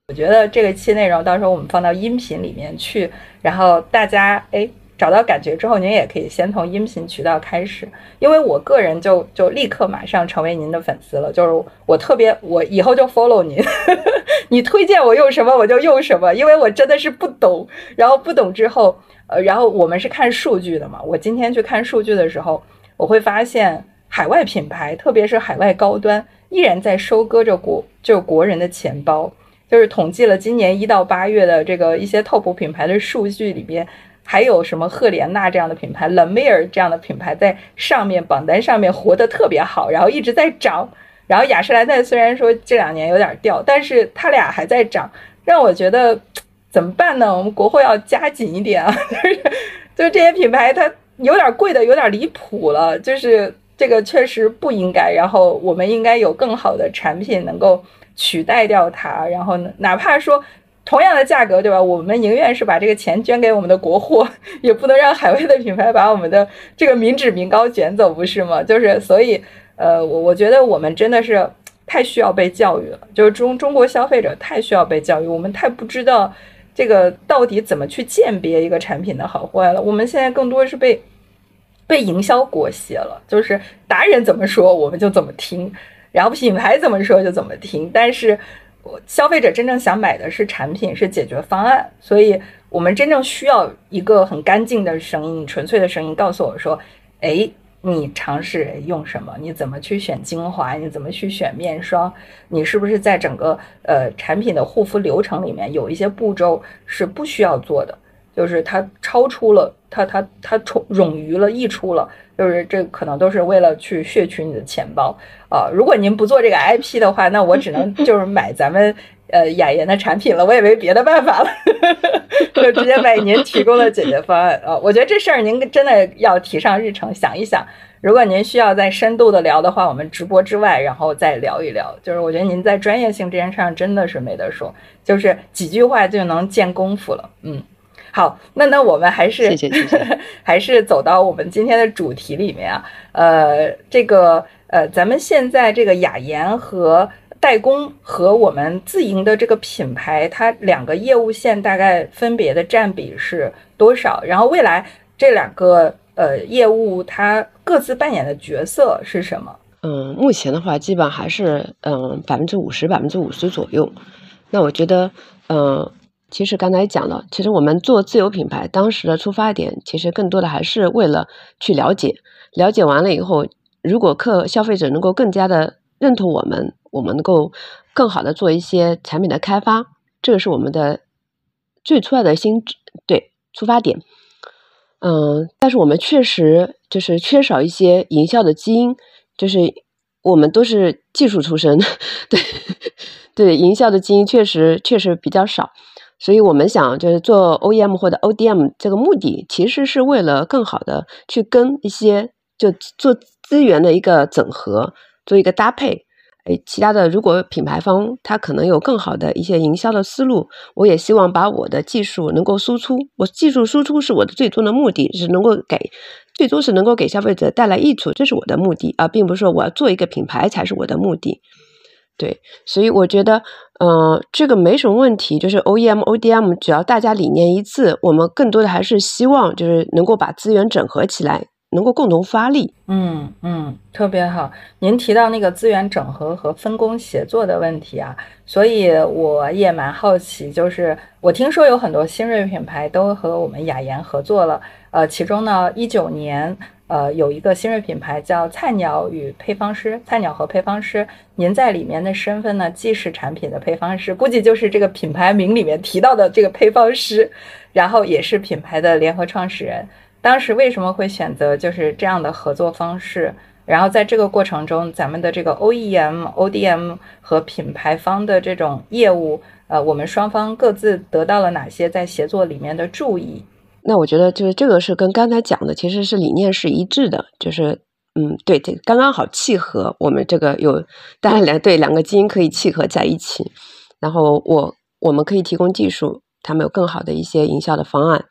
我觉得这个期内容到时候我们放到音频里面去，然后大家哎找到感觉之后，您也可以先从音频渠道开始，因为我个人就就立刻马上成为您的粉丝了，就是我特别我以后就 follow 您，你推荐我用什么我就用什么，因为我真的是不懂，然后不懂之后，呃，然后我们是看数据的嘛，我今天去看数据的时候，我会发现海外品牌，特别是海外高端，依然在收割着国就是国人的钱包。就是统计了今年一到八月的这个一些 top 品牌的数据里边，还有什么赫莲娜这样的品牌、l a m e r 这样的品牌在上面榜单上面活得特别好，然后一直在涨。然后雅诗兰黛虽然说这两年有点掉，但是它俩还在涨，让我觉得怎么办呢？我们国货要加紧一点啊！就是就这些品牌它有点贵的有点离谱了，就是这个确实不应该。然后我们应该有更好的产品能够。取代掉它，然后？哪怕说同样的价格，对吧？我们宁愿是把这个钱捐给我们的国货，也不能让海外的品牌把我们的这个民脂民膏卷走，不是吗？就是所以，呃，我我觉得我们真的是太需要被教育了，就是中中国消费者太需要被教育，我们太不知道这个到底怎么去鉴别一个产品的好坏了。我们现在更多是被被营销裹挟了，就是达人怎么说我们就怎么听。然后品牌怎么说就怎么听，但是消费者真正想买的是产品，是解决方案，所以我们真正需要一个很干净的声音，纯粹的声音告诉我说：“哎，你尝试用什么？你怎么去选精华？你怎么去选面霜？你是不是在整个呃产品的护肤流程里面有一些步骤是不需要做的？就是它超出了，它它它充冗余了，溢出了。”就是这可能都是为了去血取你的钱包啊！如果您不做这个 IP 的话，那我只能 就是买咱们呃雅妍的产品了，我也没别的办法了，就直接买您提供的解决方案啊！我觉得这事儿您真的要提上日程，想一想。如果您需要再深度的聊的话，我们直播之外，然后再聊一聊。就是我觉得您在专业性这件事上真的是没得说，就是几句话就能见功夫了。嗯，好，那那我们还是谢谢谢谢 还是走到我们今天的主题里面啊。呃，这个呃，咱们现在这个雅妍和代工和我们自营的这个品牌，它两个业务线大概分别的占比是多少？然后未来这两个呃业务它各自扮演的角色是什么？嗯，目前的话，基本还是嗯百分之五十、百分之五十左右。那我觉得，嗯，其实刚才讲了，其实我们做自有品牌，当时的出发点，其实更多的还是为了去了解，了解完了以后，如果客消费者能够更加的认同我们，我们能够更好的做一些产品的开发，这个是我们的最初的心对出发点。嗯，但是我们确实就是缺少一些营销的基因。就是我们都是技术出身，对 对，营销的基因确实确实比较少，所以我们想就是做 OEM 或者 ODM 这个目的，其实是为了更好的去跟一些就做资源的一个整合，做一个搭配。诶，其他的如果品牌方他可能有更好的一些营销的思路，我也希望把我的技术能够输出。我技术输出是我的最终的目的，是能够给最终是能够给消费者带来益处，这是我的目的啊，并不是说我要做一个品牌才是我的目的。对，所以我觉得，嗯，这个没什么问题。就是 OEM、ODM，只要大家理念一致，我们更多的还是希望就是能够把资源整合起来。能够共同发力，嗯嗯，特别好。您提到那个资源整合和分工协作的问题啊，所以我也蛮好奇，就是我听说有很多新锐品牌都和我们雅妍合作了，呃，其中呢，一九年，呃，有一个新锐品牌叫菜鸟与配方师，菜鸟和配方师，您在里面的身份呢，既是产品的配方师，估计就是这个品牌名里面提到的这个配方师，然后也是品牌的联合创始人。当时为什么会选择就是这样的合作方式？然后在这个过程中，咱们的这个 OEM、ODM 和品牌方的这种业务，呃，我们双方各自得到了哪些在协作里面的注意？那我觉得就是这个是跟刚才讲的其实是理念是一致的，就是嗯，对，这刚刚好契合。我们这个有当然两对两个基因可以契合在一起，然后我我们可以提供技术，他们有更好的一些营销的方案。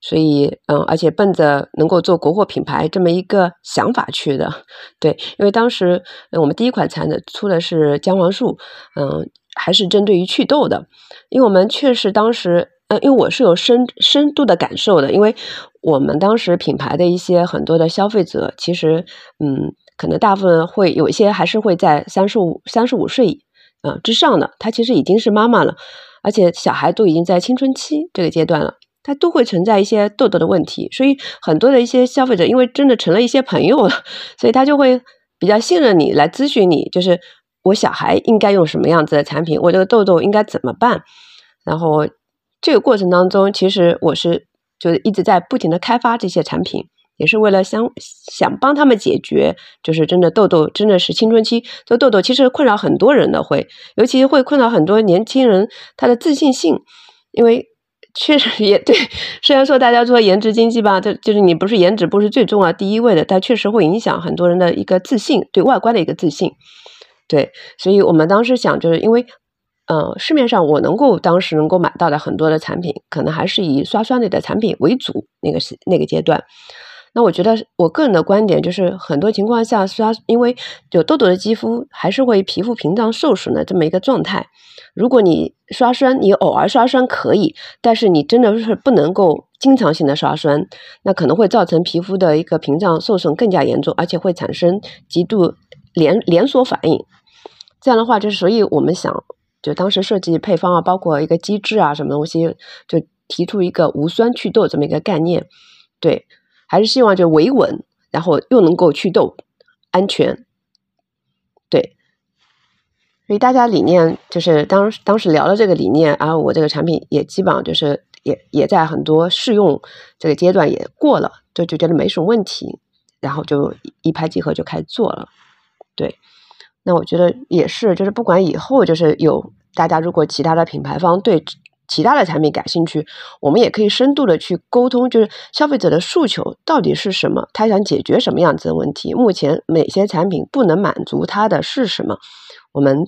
所以，嗯，而且奔着能够做国货品牌这么一个想法去的，对，因为当时我们第一款产的出的是姜黄素，嗯，还是针对于祛痘的，因为我们确实当时，因为我是有深深度的感受的，因为我们当时品牌的一些很多的消费者，其实，嗯，可能大部分会有一些还是会在三十五三十五岁，嗯之上的，他其实已经是妈妈了，而且小孩都已经在青春期这个阶段了。它都会存在一些痘痘的问题，所以很多的一些消费者，因为真的成了一些朋友了，所以他就会比较信任你来咨询你，就是我小孩应该用什么样子的产品，我这个痘痘应该怎么办？然后这个过程当中，其实我是就是一直在不停的开发这些产品，也是为了想想帮他们解决，就是真的痘痘真的是青春期这痘痘其实困扰很多人的，会尤其会困扰很多年轻人他的自信性，因为。确实也 对，虽然说大家说颜值经济吧，这就是你不是颜值不是最重要第一位的，但确实会影响很多人的一个自信，对外观的一个自信。对，所以我们当时想，就是因为，呃，市面上我能够当时能够买到的很多的产品，可能还是以刷酸类的产品为主，那个是那个阶段。那我觉得我个人的观点就是，很多情况下刷，因为有痘痘的肌肤还是会皮肤屏障受损的这么一个状态。如果你刷酸，你偶尔刷酸可以，但是你真的是不能够经常性的刷酸，那可能会造成皮肤的一个屏障受损更加严重，而且会产生极度连连锁反应。这样的话，就是所以我们想，就当时设计配方啊，包括一个机制啊，什么东西，就提出一个无酸祛痘这么一个概念，对。还是希望就维稳，然后又能够祛痘，安全，对。所以大家理念就是当当时聊了这个理念，然后我这个产品也基本上就是也也在很多试用这个阶段也过了，就就觉得没什么问题，然后就一拍即合就开始做了。对，那我觉得也是，就是不管以后就是有大家如果其他的品牌方对。其他的产品感兴趣，我们也可以深度的去沟通，就是消费者的诉求到底是什么，他想解决什么样子的问题，目前哪些产品不能满足他的是什么，我们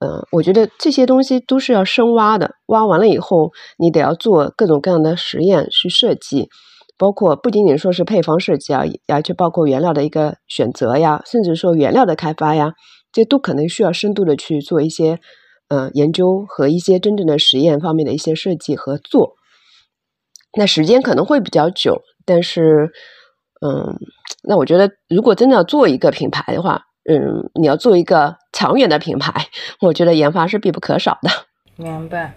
嗯，我觉得这些东西都是要深挖的，挖完了以后，你得要做各种各样的实验去设计，包括不仅仅说是配方设计啊，而且包括原料的一个选择呀，甚至说原料的开发呀，这都可能需要深度的去做一些呃研究和一些真正的实验方面的一些设计和做。那时间可能会比较久，但是，嗯，那我觉得如果真的要做一个品牌的话，嗯，你要做一个长远的品牌，我觉得研发是必不可少的。明白，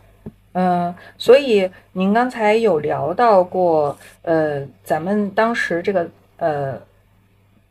嗯，所以您刚才有聊到过，呃，咱们当时这个，呃，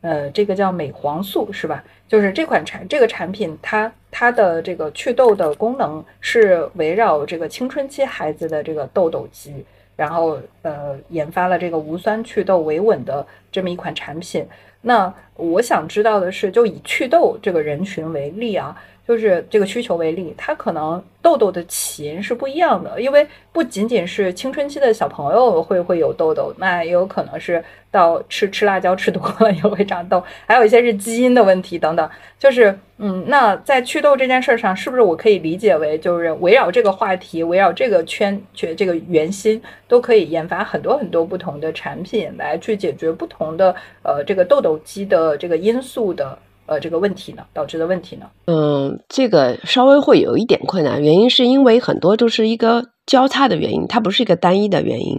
呃，这个叫美黄素是吧？就是这款产这个产品，它它的这个祛痘的功能是围绕这个青春期孩子的这个痘痘肌，然后呃，研发了这个无酸祛痘维稳的这么一款产品。那我想知道的是，就以祛痘这个人群为例啊，就是这个需求为例，它可能痘痘的起因是不一样的，因为不仅仅是青春期的小朋友会会有痘痘，那也有可能是。到吃吃辣椒吃多了也会长痘，还有一些是基因的问题等等。就是，嗯，那在祛痘这件事上，是不是我可以理解为，就是围绕这个话题，围绕这个圈圈这个圆心，都可以研发很多很多不同的产品来去解决不同的呃这个痘痘肌的这个因素的呃这个问题呢？导致的问题呢？嗯，这个稍微会有一点困难，原因是因为很多都是一个交叉的原因，它不是一个单一的原因。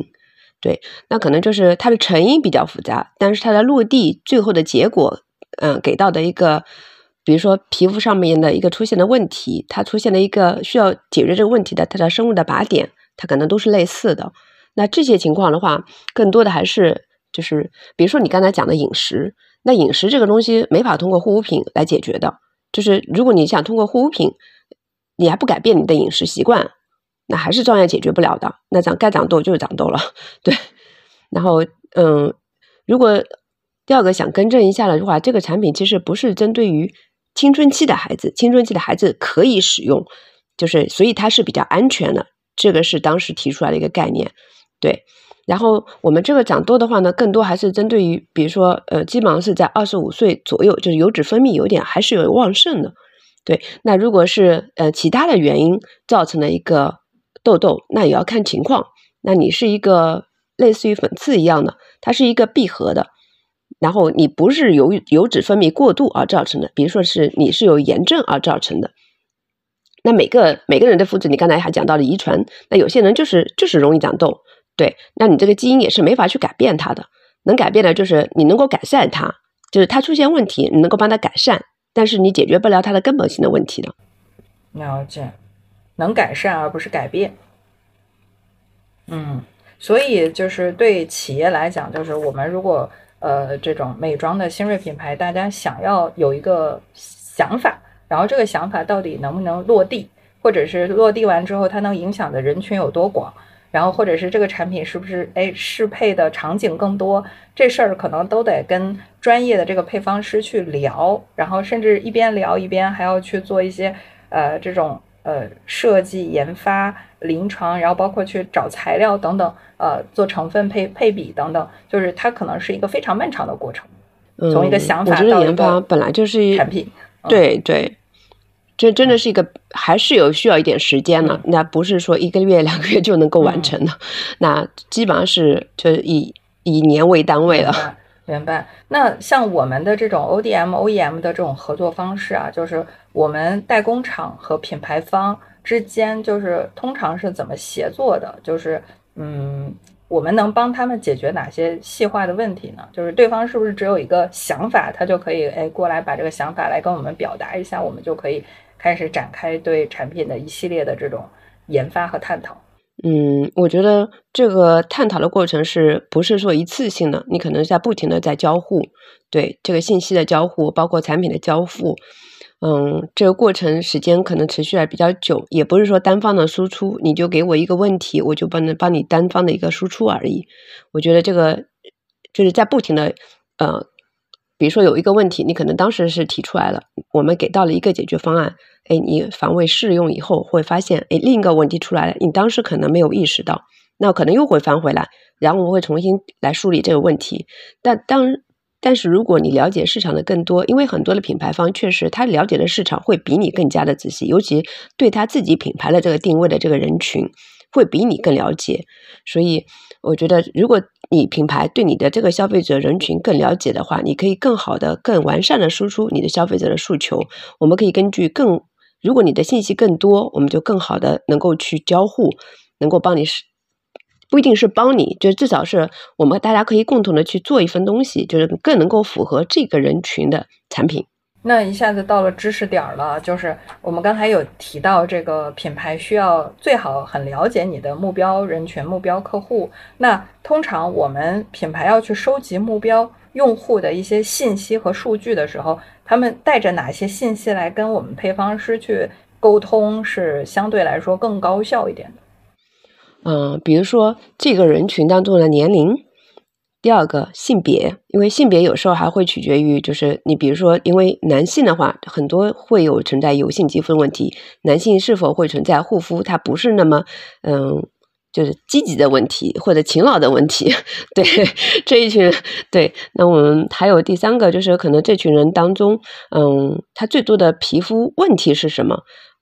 对，那可能就是它的成因比较复杂，但是它的落地最后的结果，嗯，给到的一个，比如说皮肤上面的一个出现的问题，它出现了一个需要解决这个问题的它的生物的靶点，它可能都是类似的。那这些情况的话，更多的还是就是，比如说你刚才讲的饮食，那饮食这个东西没法通过护肤品来解决的，就是如果你想通过护肤品，你还不改变你的饮食习惯。那还是照样解决不了的。那长该长痘就是长痘了，对。然后，嗯，如果第二个想更正一下的话，这个产品其实不是针对于青春期的孩子，青春期的孩子可以使用，就是所以它是比较安全的。这个是当时提出来的一个概念，对。然后我们这个长痘的话呢，更多还是针对于，比如说，呃，基本上是在二十五岁左右，就是油脂分泌有点还是有旺盛的，对。那如果是呃其他的原因造成的一个。痘痘那也要看情况，那你是一个类似于粉刺一样的，它是一个闭合的，然后你不是由油脂分泌过度而造成的，比如说是你是有炎症而造成的，那每个每个人的肤质，你刚才还讲到了遗传，那有些人就是就是容易长痘，对，那你这个基因也是没法去改变它的，能改变的就是你能够改善它，就是它出现问题，你能够帮它改善，但是你解决不了它的根本性的问题的。了解。能改善而不是改变，嗯，所以就是对企业来讲，就是我们如果呃这种美妆的新锐品牌，大家想要有一个想法，然后这个想法到底能不能落地，或者是落地完之后它能影响的人群有多广，然后或者是这个产品是不是哎适配的场景更多，这事儿可能都得跟专业的这个配方师去聊，然后甚至一边聊一边还要去做一些呃这种。呃，设计、研发、临床，然后包括去找材料等等，呃，做成分配配比等等，就是它可能是一个非常漫长的过程。从一个想法到研发，本来就是产品。对对，这真的是一个还是有需要一点时间的，那不是说一个月、两个月就能够完成的，那基本上是就是以以年为单位了。明白。那像我们的这种 ODM、OEM 的这种合作方式啊，就是我们代工厂和品牌方之间，就是通常是怎么协作的？就是，嗯，我们能帮他们解决哪些细化的问题呢？就是对方是不是只有一个想法，他就可以哎过来把这个想法来跟我们表达一下，我们就可以开始展开对产品的一系列的这种研发和探讨？嗯，我觉得这个探讨的过程是不是说一次性的？你可能在不停的在交互，对这个信息的交互，包括产品的交付，嗯，这个过程时间可能持续的比较久，也不是说单方的输出，你就给我一个问题，我就不能帮你单方的一个输出而已。我觉得这个就是在不停的，呃。比如说有一个问题，你可能当时是提出来了，我们给到了一个解决方案，哎，你防卫试用以后会发现，哎，另一个问题出来了，你当时可能没有意识到，那可能又会翻回来，然后我会重新来梳理这个问题。但当但是如果你了解市场的更多，因为很多的品牌方确实他了解的市场会比你更加的仔细，尤其对他自己品牌的这个定位的这个人群会比你更了解。所以我觉得，如果你品牌对你的这个消费者人群更了解的话，你可以更好的、更完善的输出你的消费者的诉求。我们可以根据更，如果你的信息更多，我们就更好的能够去交互，能够帮你是。不一定是帮你，就至少是我们大家可以共同的去做一份东西，就是更能够符合这个人群的产品。那一下子到了知识点了，就是我们刚才有提到，这个品牌需要最好很了解你的目标人群、目标客户。那通常我们品牌要去收集目标用户的一些信息和数据的时候，他们带着哪些信息来跟我们配方师去沟通，是相对来说更高效一点的？嗯，比如说这个人群当中的年龄，第二个性别，因为性别有时候还会取决于，就是你比如说，因为男性的话，很多会有存在油性肌肤的问题，男性是否会存在护肤，它不是那么嗯，就是积极的问题或者勤劳的问题，对这一群对，那我们还有第三个，就是可能这群人当中，嗯，他最多的皮肤问题是什么？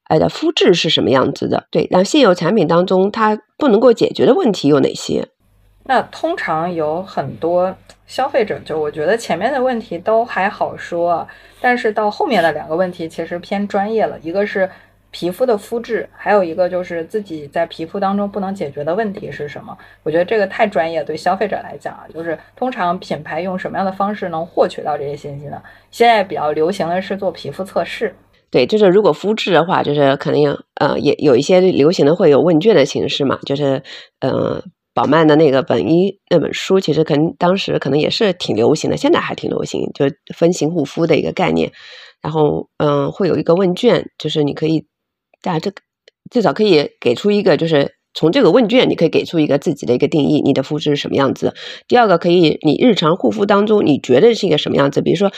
哎的肤质是什么样子的？对，那现有产品当中它不能够解决的问题有哪些？那通常有很多消费者，就我觉得前面的问题都还好说，但是到后面的两个问题其实偏专业了。一个是皮肤的肤质，还有一个就是自己在皮肤当中不能解决的问题是什么？我觉得这个太专业，对消费者来讲啊，就是通常品牌用什么样的方式能获取到这些信息呢？现在比较流行的是做皮肤测试。对，就是如果肤质的话，就是可能呃也有一些流行的会有问卷的形式嘛，就是呃宝曼的那个本一那本书，其实可能当时可能也是挺流行的，现在还挺流行，就分型护肤的一个概念。然后嗯，会有一个问卷，就是你可以大家这个至少可以给出一个，就是从这个问卷你可以给出一个自己的一个定义，你的肤质是什么样子。第二个可以，你日常护肤当中你觉得是一个什么样子？比如说。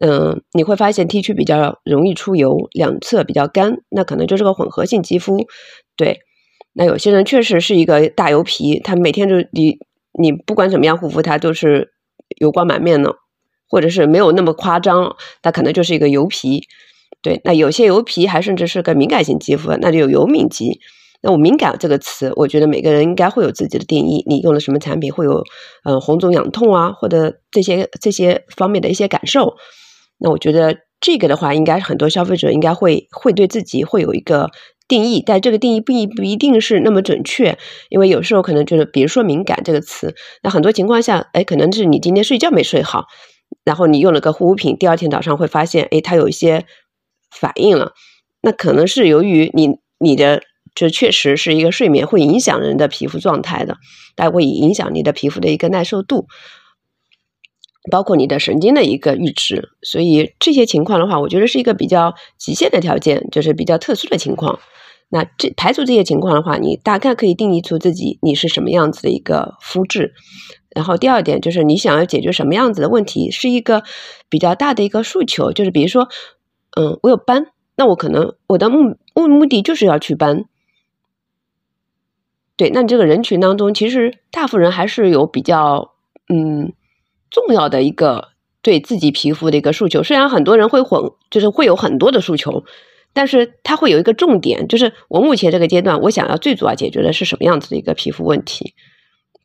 嗯，你会发现 T 区比较容易出油，两侧比较干，那可能就是个混合性肌肤。对，那有些人确实是一个大油皮，他每天就你你不管怎么样护肤，他都是油光满面的，或者是没有那么夸张，他可能就是一个油皮。对，那有些油皮还甚至是个敏感性肌肤，那就有油敏肌。那我敏感这个词，我觉得每个人应该会有自己的定义。你用了什么产品会有嗯红肿痒痛啊，或者这些这些方面的一些感受。那我觉得这个的话，应该很多消费者应该会会对自己会有一个定义，但这个定义不一不一定是那么准确，因为有时候可能就是，比如说敏感这个词，那很多情况下，哎，可能是你今天睡觉没睡好，然后你用了个护肤品，第二天早上会发现，哎，它有一些反应了，那可能是由于你你的这确实是一个睡眠会影响人的皮肤状态的，它会影响你的皮肤的一个耐受度。包括你的神经的一个阈值，所以这些情况的话，我觉得是一个比较极限的条件，就是比较特殊的情况。那这排除这些情况的话，你大概可以定义出自己你是什么样子的一个肤质。然后第二点就是你想要解决什么样子的问题，是一个比较大的一个诉求，就是比如说，嗯，我有斑，那我可能我的目目目的就是要祛斑。对，那你这个人群当中，其实大部分人还是有比较嗯。重要的一个对自己皮肤的一个诉求，虽然很多人会混，就是会有很多的诉求，但是它会有一个重点，就是我目前这个阶段，我想要最主要解决的是什么样子的一个皮肤问题。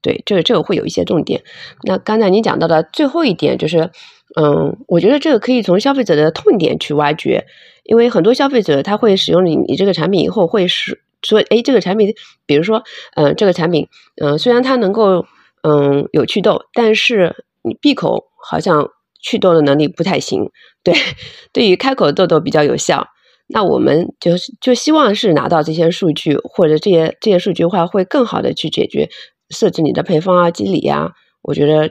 对，这个这个会有一些重点。那刚才你讲到的最后一点，就是嗯，我觉得这个可以从消费者的痛点去挖掘，因为很多消费者他会使用你你这个产品以后，会是说，哎，这个产品，比如说，嗯，这个产品，嗯，虽然它能够嗯有祛痘，但是你闭口好像祛痘的能力不太行，对，对于开口痘痘比较有效。那我们就是就希望是拿到这些数据，或者这些这些数据的话，会更好的去解决设置你的配方啊、机理呀。我觉得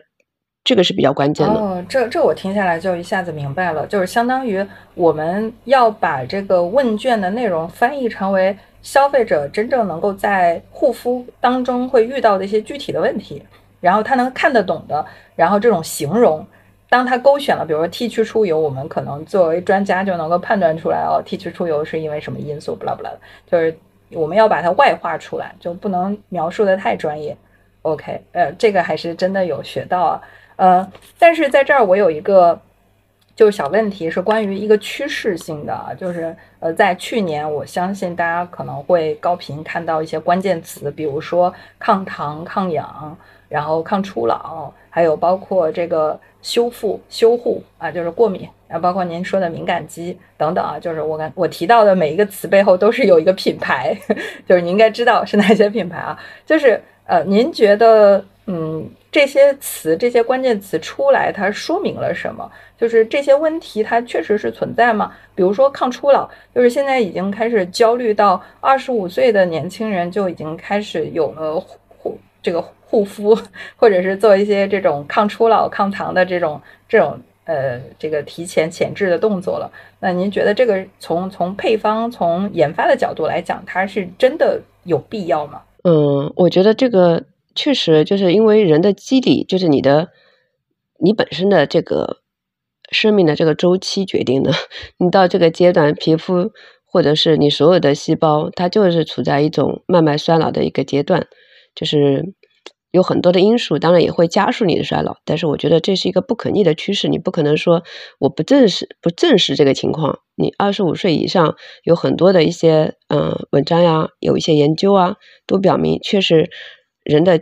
这个是比较关键的。哦，这这我听下来就一下子明白了，就是相当于我们要把这个问卷的内容翻译成为消费者真正能够在护肤当中会遇到的一些具体的问题。然后他能看得懂的，然后这种形容，当他勾选了，比如说 T 区出油，我们可能作为专家就能够判断出来哦，T 区出油是因为什么因素，不啦不啦的，就是我们要把它外化出来，就不能描述的太专业。OK，呃，这个还是真的有学到啊。呃，但是在这儿我有一个就是小问题，是关于一个趋势性的啊，就是呃，在去年，我相信大家可能会高频看到一些关键词，比如说抗糖、抗氧，然后抗初老，还有包括这个修复、修护啊，就是过敏，啊，包括您说的敏感肌等等啊，就是我感我提到的每一个词背后都是有一个品牌，就是你应该知道是哪些品牌啊，就是呃，您觉得嗯？这些词、这些关键词出来，它说明了什么？就是这些问题，它确实是存在吗？比如说抗初老，就是现在已经开始焦虑到二十五岁的年轻人就已经开始有了这个护肤，或者是做一些这种抗初老、抗糖的这种这种呃这个提前前置的动作了。那您觉得这个从从配方、从研发的角度来讲，它是真的有必要吗？嗯，我觉得这个。确实，就是因为人的机理，就是你的你本身的这个生命的这个周期决定的。你到这个阶段，皮肤或者是你所有的细胞，它就是处在一种慢慢衰老的一个阶段，就是有很多的因素，当然也会加速你的衰老。但是我觉得这是一个不可逆的趋势，你不可能说我不正视不正视这个情况。你二十五岁以上，有很多的一些嗯文章呀，有一些研究啊，都表明确实。人的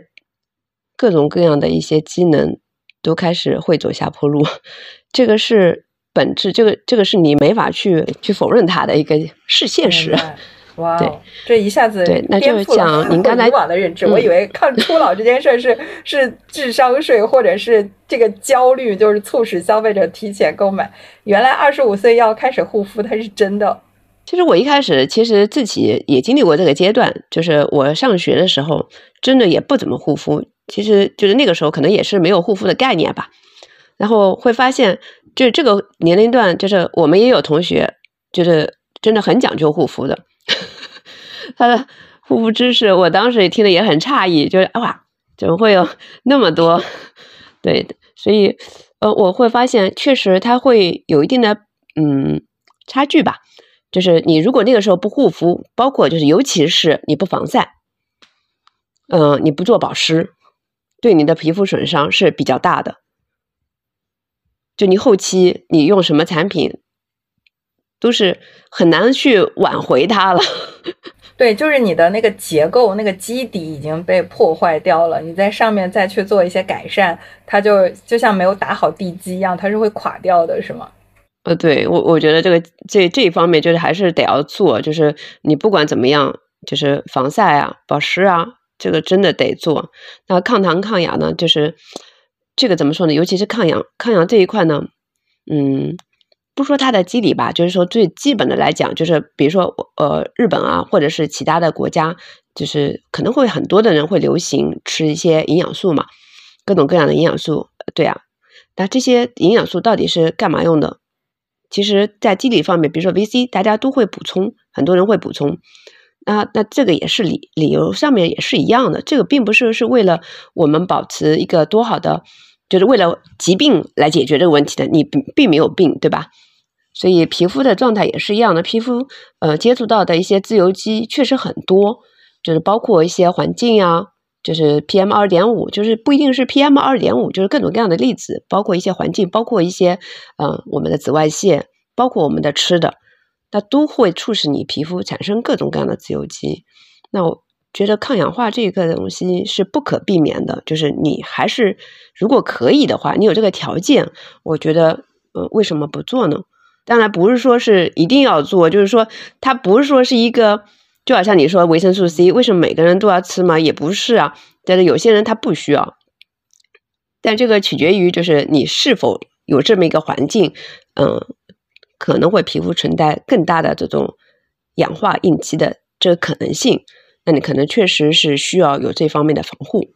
各种各样的一些机能都开始会走下坡路，这个是本质，这个这个是你没法去去否认它的一个是现实。哇，这一下子对，那就是讲 您刚才以往的认知，我以为抗初老这件事是是智商税，或者是这个焦虑就是促使消费者提前购买。原来二十五岁要开始护肤，它是真的。其实我一开始其实自己也经历过这个阶段，就是我上学的时候，真的也不怎么护肤。其实就是那个时候可能也是没有护肤的概念吧。然后会发现，就是这个年龄段，就是我们也有同学，就是真的很讲究护肤的。他的护肤知识，我当时也听的也很诧异，就是哇，怎么会有 那么多？对，所以呃，我会发现确实它会有一定的嗯差距吧。就是你如果那个时候不护肤，包括就是尤其是你不防晒，嗯，你不做保湿，对你的皮肤损伤是比较大的。就你后期你用什么产品，都是很难去挽回它了。对，就是你的那个结构、那个基底已经被破坏掉了，你在上面再去做一些改善，它就就像没有打好地基一样，它是会垮掉的，是吗？呃，对我我觉得这个这这一方面就是还是得要做，就是你不管怎么样，就是防晒啊、保湿啊，这个真的得做。那抗糖抗氧呢，就是这个怎么说呢？尤其是抗氧抗氧这一块呢，嗯，不说它的机理吧，就是说最基本的来讲，就是比如说呃日本啊，或者是其他的国家，就是可能会很多的人会流行吃一些营养素嘛，各种各样的营养素。对啊，那这些营养素到底是干嘛用的？其实，在机理方面，比如说 VC，大家都会补充，很多人会补充。那那这个也是理理由上面也是一样的。这个并不是是为了我们保持一个多好的，就是为了疾病来解决这个问题的。你并并没有病，对吧？所以皮肤的状态也是一样的。皮肤呃接触到的一些自由基确实很多，就是包括一些环境呀。就是 PM 二点五，就是不一定是 PM 二点五，就是各种各样的粒子，包括一些环境，包括一些嗯我们的紫外线，包括我们的吃的，那都会促使你皮肤产生各种各样的自由基。那我觉得抗氧化这个东西是不可避免的，就是你还是如果可以的话，你有这个条件，我觉得呃为什么不做呢？当然不是说是一定要做，就是说它不是说是一个。就好像你说维生素 C，为什么每个人都要吃吗？也不是啊，但是有些人他不需要。但这个取决于就是你是否有这么一个环境，嗯，可能会皮肤存在更大的这种氧化应激的这个可能性，那你可能确实是需要有这方面的防护。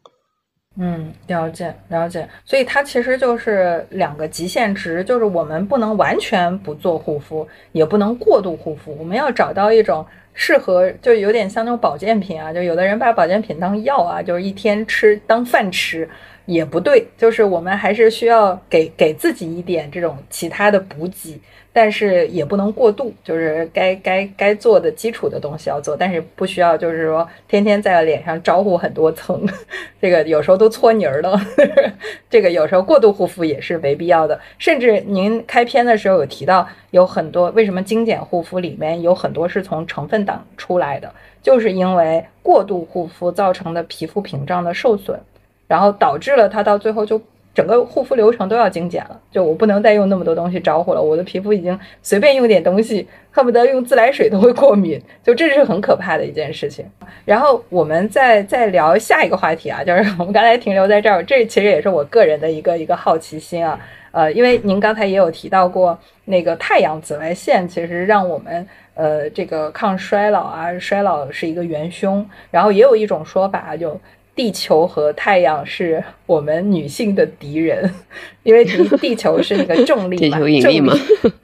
嗯，了解了解，所以它其实就是两个极限值，就是我们不能完全不做护肤，也不能过度护肤，我们要找到一种适合，就有点像那种保健品啊，就有的人把保健品当药啊，就是一天吃当饭吃，也不对，就是我们还是需要给给自己一点这种其他的补给。但是也不能过度，就是该该该做的基础的东西要做，但是不需要就是说天天在脸上招呼很多层，这个有时候都搓泥儿了。这个有时候过度护肤也是没必要的。甚至您开篇的时候有提到，有很多为什么精简护肤里面有很多是从成分党出来的，就是因为过度护肤造成的皮肤屏障的受损，然后导致了它到最后就。整个护肤流程都要精简了，就我不能再用那么多东西招呼了。我的皮肤已经随便用点东西，恨不得用自来水都会过敏，就这是很可怕的一件事情。然后我们再再聊下一个话题啊，就是 我们刚才停留在这儿，这其实也是我个人的一个一个好奇心啊。呃，因为您刚才也有提到过，那个太阳紫外线其实让我们呃这个抗衰老啊，衰老是一个元凶。然后也有一种说法就。地球和太阳是我们女性的敌人，因为地 地球是那个重力嘛，引力嘛，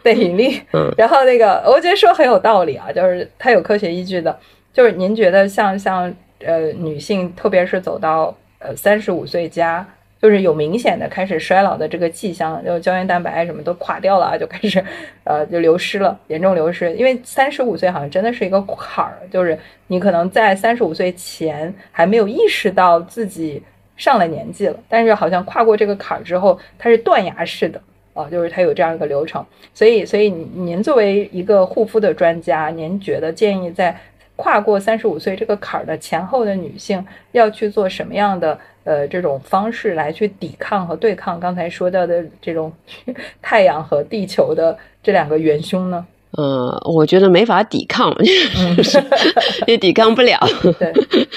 对引力。嗯，然后那个我觉得说很有道理啊，就是它有科学依据的。就是您觉得像像呃女性，特别是走到呃三十五岁加。就是有明显的开始衰老的这个迹象，就胶原蛋白什么都垮掉了，就开始，呃，就流失了，严重流失。因为三十五岁好像真的是一个坎儿，就是你可能在三十五岁前还没有意识到自己上了年纪了，但是好像跨过这个坎儿之后，它是断崖式的啊，就是它有这样一个流程。所以，所以您作为一个护肤的专家，您觉得建议在跨过三十五岁这个坎儿的前后的女性要去做什么样的？呃，这种方式来去抵抗和对抗刚才说到的这种 太阳和地球的这两个元凶呢？呃，我觉得没法抵抗，也抵抗不了。对，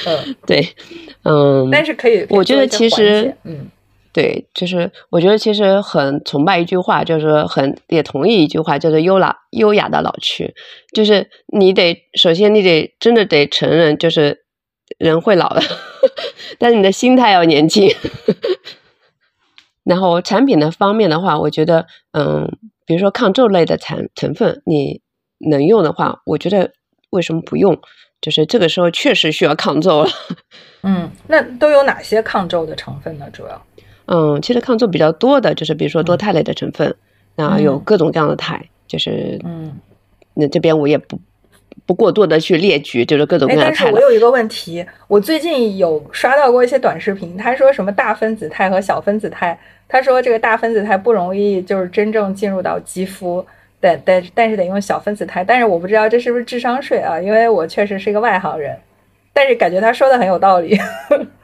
嗯，对，嗯，但是可以，我觉得其实，嗯，对，就是我觉得其实很崇拜一句话，就是很也同意一句话，叫做“优雅优雅的老去”，就是你得首先你得真的得承认，就是人会老的。但是你的心态要年轻，然后产品的方面的话，我觉得，嗯，比如说抗皱类的产成分，你能用的话，我觉得为什么不用？就是这个时候确实需要抗皱了。嗯，那都有哪些抗皱的成分呢？主要？嗯，其实抗皱比较多的就是比如说多肽类的成分，那有各种各样的肽，就是嗯，那这边我也不。不过多的去列举，就是各种各样的但是我有一个问题，我最近有刷到过一些短视频，他说什么大分子肽和小分子肽，他说这个大分子肽不容易就是真正进入到肌肤，但但但是得用小分子肽，但是我不知道这是不是智商税啊？因为我确实是一个外行人，但是感觉他说的很有道理。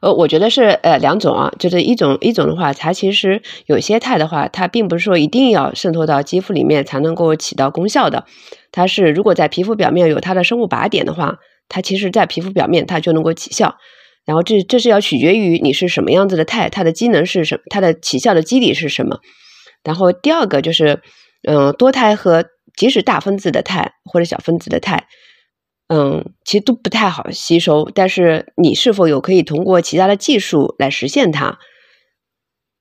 呃，我觉得是呃两种啊，就是一种一种的话，它其实有些肽的话，它并不是说一定要渗透到肌肤里面才能够起到功效的。它是如果在皮肤表面有它的生物靶点的话，它其实在皮肤表面它就能够起效。然后这这是要取决于你是什么样子的肽，它的机能是什么，它的起效的机理是什么。然后第二个就是，嗯，多肽和即使大分子的肽或者小分子的肽，嗯，其实都不太好吸收。但是你是否有可以通过其他的技术来实现它？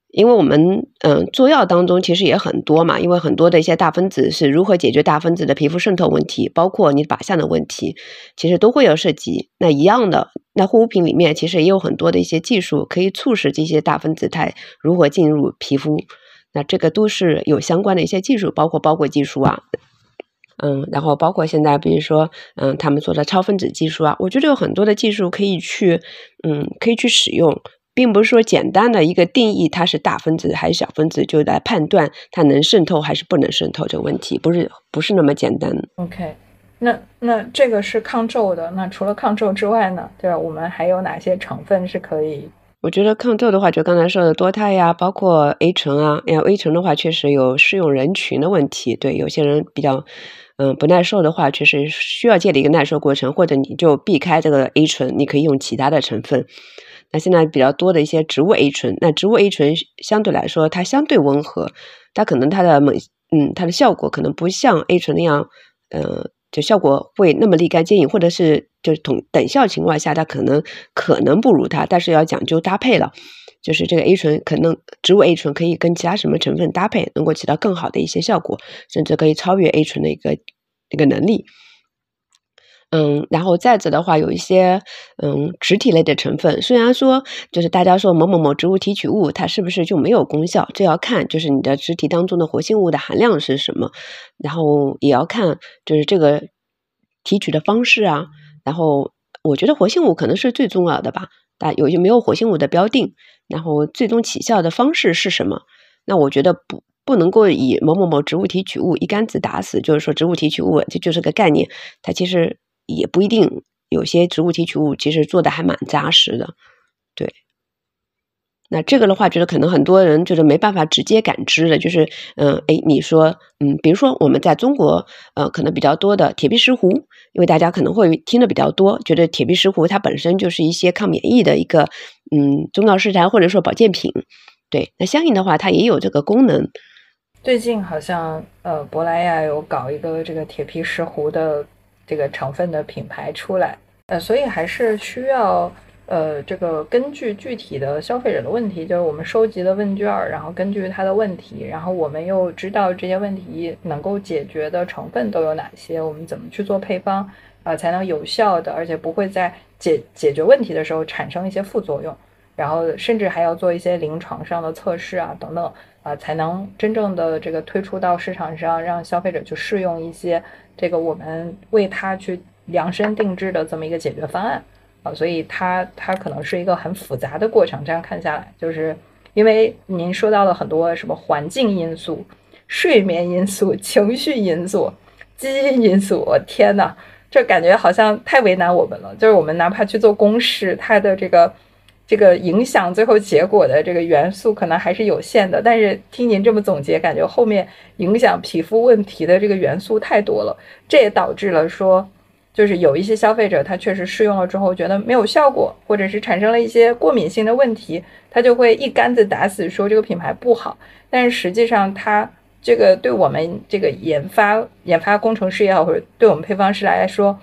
因为我们嗯做药当中其实也很多嘛，因为很多的一些大分子是如何解决大分子的皮肤渗透问题，包括你靶向的问题，其实都会有涉及。那一样的，那护肤品里面其实也有很多的一些技术可以促使这些大分子肽如何进入皮肤，那这个都是有相关的一些技术，包括包裹技术啊，嗯，然后包括现在比如说嗯他们做的超分子技术啊，我觉得有很多的技术可以去嗯可以去使用。并不是说简单的一个定义，它是大分子还是小分子，就来判断它能渗透还是不能渗透这个问题，不是不是那么简单。OK，那那这个是抗皱的，那除了抗皱之外呢？对吧？我们还有哪些成分是可以？我觉得抗皱的话，就刚才说的多肽呀，包括 A 醇啊。因为 A 醇的话，确实有适用人群的问题。对，有些人比较嗯不耐受的话，确实需要建立一个耐受过程，或者你就避开这个 A 醇，你可以用其他的成分。那现在比较多的一些植物 A 醇，那植物 A 醇相对来说它相对温和，它可能它的猛嗯它的效果可能不像 A 醇那样，呃就效果会那么立竿见影，或者是就是同等效情况下它可能可能不如它，但是要讲究搭配了，就是这个 A 醇可能植物 A 醇可以跟其他什么成分搭配，能够起到更好的一些效果，甚至可以超越 A 醇的一个一个能力。嗯，然后再者的话，有一些嗯植体类的成分，虽然说就是大家说某某某植物提取物，它是不是就没有功效？这要看就是你的植体当中的活性物的含量是什么，然后也要看就是这个提取的方式啊。然后我觉得活性物可能是最重要的吧，但有些没有活性物的标定，然后最终起效的方式是什么？那我觉得不。不能够以某某某植物提取物一竿子打死，就是说植物提取物这就是个概念，它其实也不一定。有些植物提取物其实做的还蛮扎实的，对。那这个的话，觉得可能很多人就是没办法直接感知的，就是嗯，哎，你说嗯，比如说我们在中国呃，可能比较多的铁皮石斛，因为大家可能会听的比较多，觉得铁皮石斛它本身就是一些抗免疫的一个嗯中药食材或者说保健品，对。那相应的话，它也有这个功能。最近好像呃，珀莱雅有搞一个这个铁皮石斛的这个成分的品牌出来，呃，所以还是需要呃，这个根据具体的消费者的问题，就是我们收集的问卷，然后根据他的问题，然后我们又知道这些问题能够解决的成分都有哪些，我们怎么去做配方啊，才能有效的，而且不会在解解决问题的时候产生一些副作用，然后甚至还要做一些临床上的测试啊，等等。啊，才能真正的这个推出到市场上，让消费者去试用一些这个我们为他去量身定制的这么一个解决方案啊，所以它它可能是一个很复杂的过程。这样看下来，就是因为您说到了很多什么环境因素、睡眠因素、情绪因素、基因因素，我天呐，这感觉好像太为难我们了。就是我们哪怕去做公式，它的这个。这个影响最后结果的这个元素可能还是有限的，但是听您这么总结，感觉后面影响皮肤问题的这个元素太多了，这也导致了说，就是有一些消费者他确实试用了之后觉得没有效果，或者是产生了一些过敏性的问题，他就会一竿子打死说这个品牌不好，但是实际上他这个对我们这个研发研发工程师也好，或者对我们配方师来说。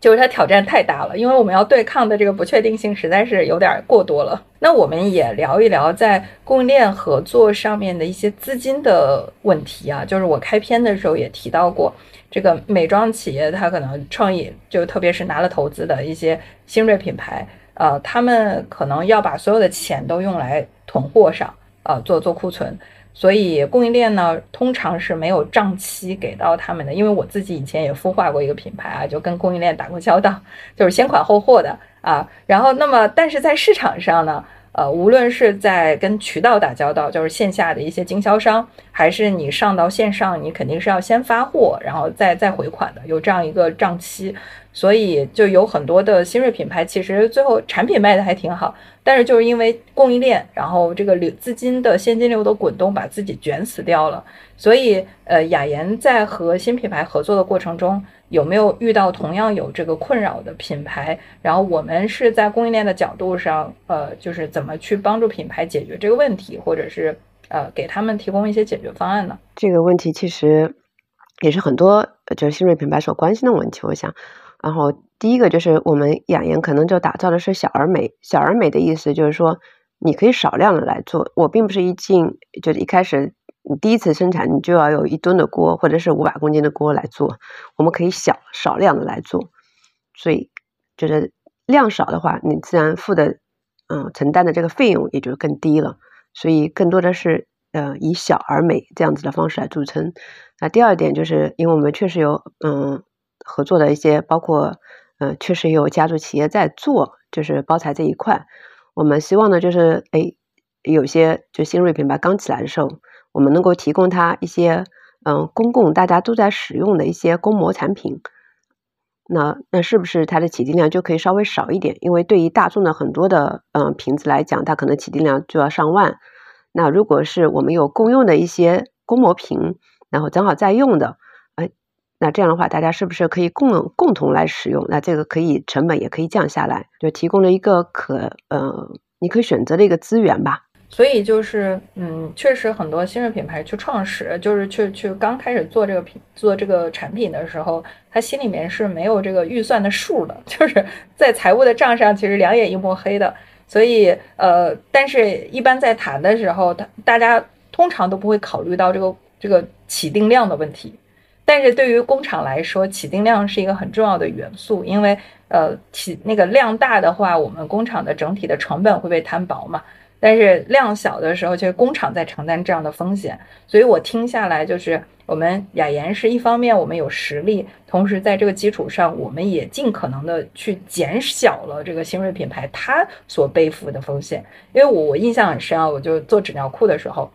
就是它挑战太大了，因为我们要对抗的这个不确定性实在是有点过多了。那我们也聊一聊在供应链合作上面的一些资金的问题啊。就是我开篇的时候也提到过，这个美妆企业它可能创意，就特别是拿了投资的一些新锐品牌，呃，他们可能要把所有的钱都用来囤货上，呃，做做库存。所以供应链呢，通常是没有账期给到他们的。因为我自己以前也孵化过一个品牌啊，就跟供应链打过交道，就是先款后货的啊。然后，那么但是在市场上呢，呃，无论是在跟渠道打交道，就是线下的一些经销商，还是你上到线上，你肯定是要先发货，然后再再回款的，有这样一个账期。所以就有很多的新锐品牌，其实最后产品卖的还挺好，但是就是因为供应链，然后这个流资金的现金流的滚动把自己卷死掉了。所以，呃，雅妍在和新品牌合作的过程中，有没有遇到同样有这个困扰的品牌？然后我们是在供应链的角度上，呃，就是怎么去帮助品牌解决这个问题，或者是呃给他们提供一些解决方案呢？这个问题其实也是很多就是新锐品牌所关心的问题，我想。然后第一个就是我们养颜可能就打造的是小而美，小而美的意思就是说你可以少量的来做。我并不是一进就是一开始你第一次生产你就要有一吨的锅或者是五百公斤的锅来做，我们可以小少量的来做，所以就是量少的话，你自然付的嗯承担的这个费用也就更低了。所以更多的是呃以小而美这样子的方式来著称。那第二点就是因为我们确实有嗯。合作的一些，包括，嗯，确实有家族企业在做，就是包材这一块。我们希望呢，就是，哎，有些就新锐品牌刚起来的时候，我们能够提供它一些，嗯，公共大家都在使用的一些公模产品。那那是不是它的起订量就可以稍微少一点？因为对于大众的很多的，嗯，瓶子来讲，它可能起订量就要上万。那如果是我们有共用的一些公模瓶，然后正好在用的。那这样的话，大家是不是可以共共同来使用？那这个可以成本也可以降下来，就提供了一个可呃，你可以选择的一个资源吧。所以就是，嗯，确实很多新锐品牌去创始，就是去去刚开始做这个品做这个产品的时候，他心里面是没有这个预算的数的，就是在财务的账上其实两眼一抹黑的。所以呃，但是一般在谈的时候，他大家通常都不会考虑到这个这个起定量的问题。但是对于工厂来说，起订量是一个很重要的元素，因为呃起那个量大的话，我们工厂的整体的成本会被摊薄嘛。但是量小的时候，其实工厂在承担这样的风险，所以我听下来就是，我们雅研是一方面我们有实力，同时在这个基础上，我们也尽可能的去减小了这个新锐品牌它所背负的风险。因为我我印象很深啊，我就做纸尿裤的时候，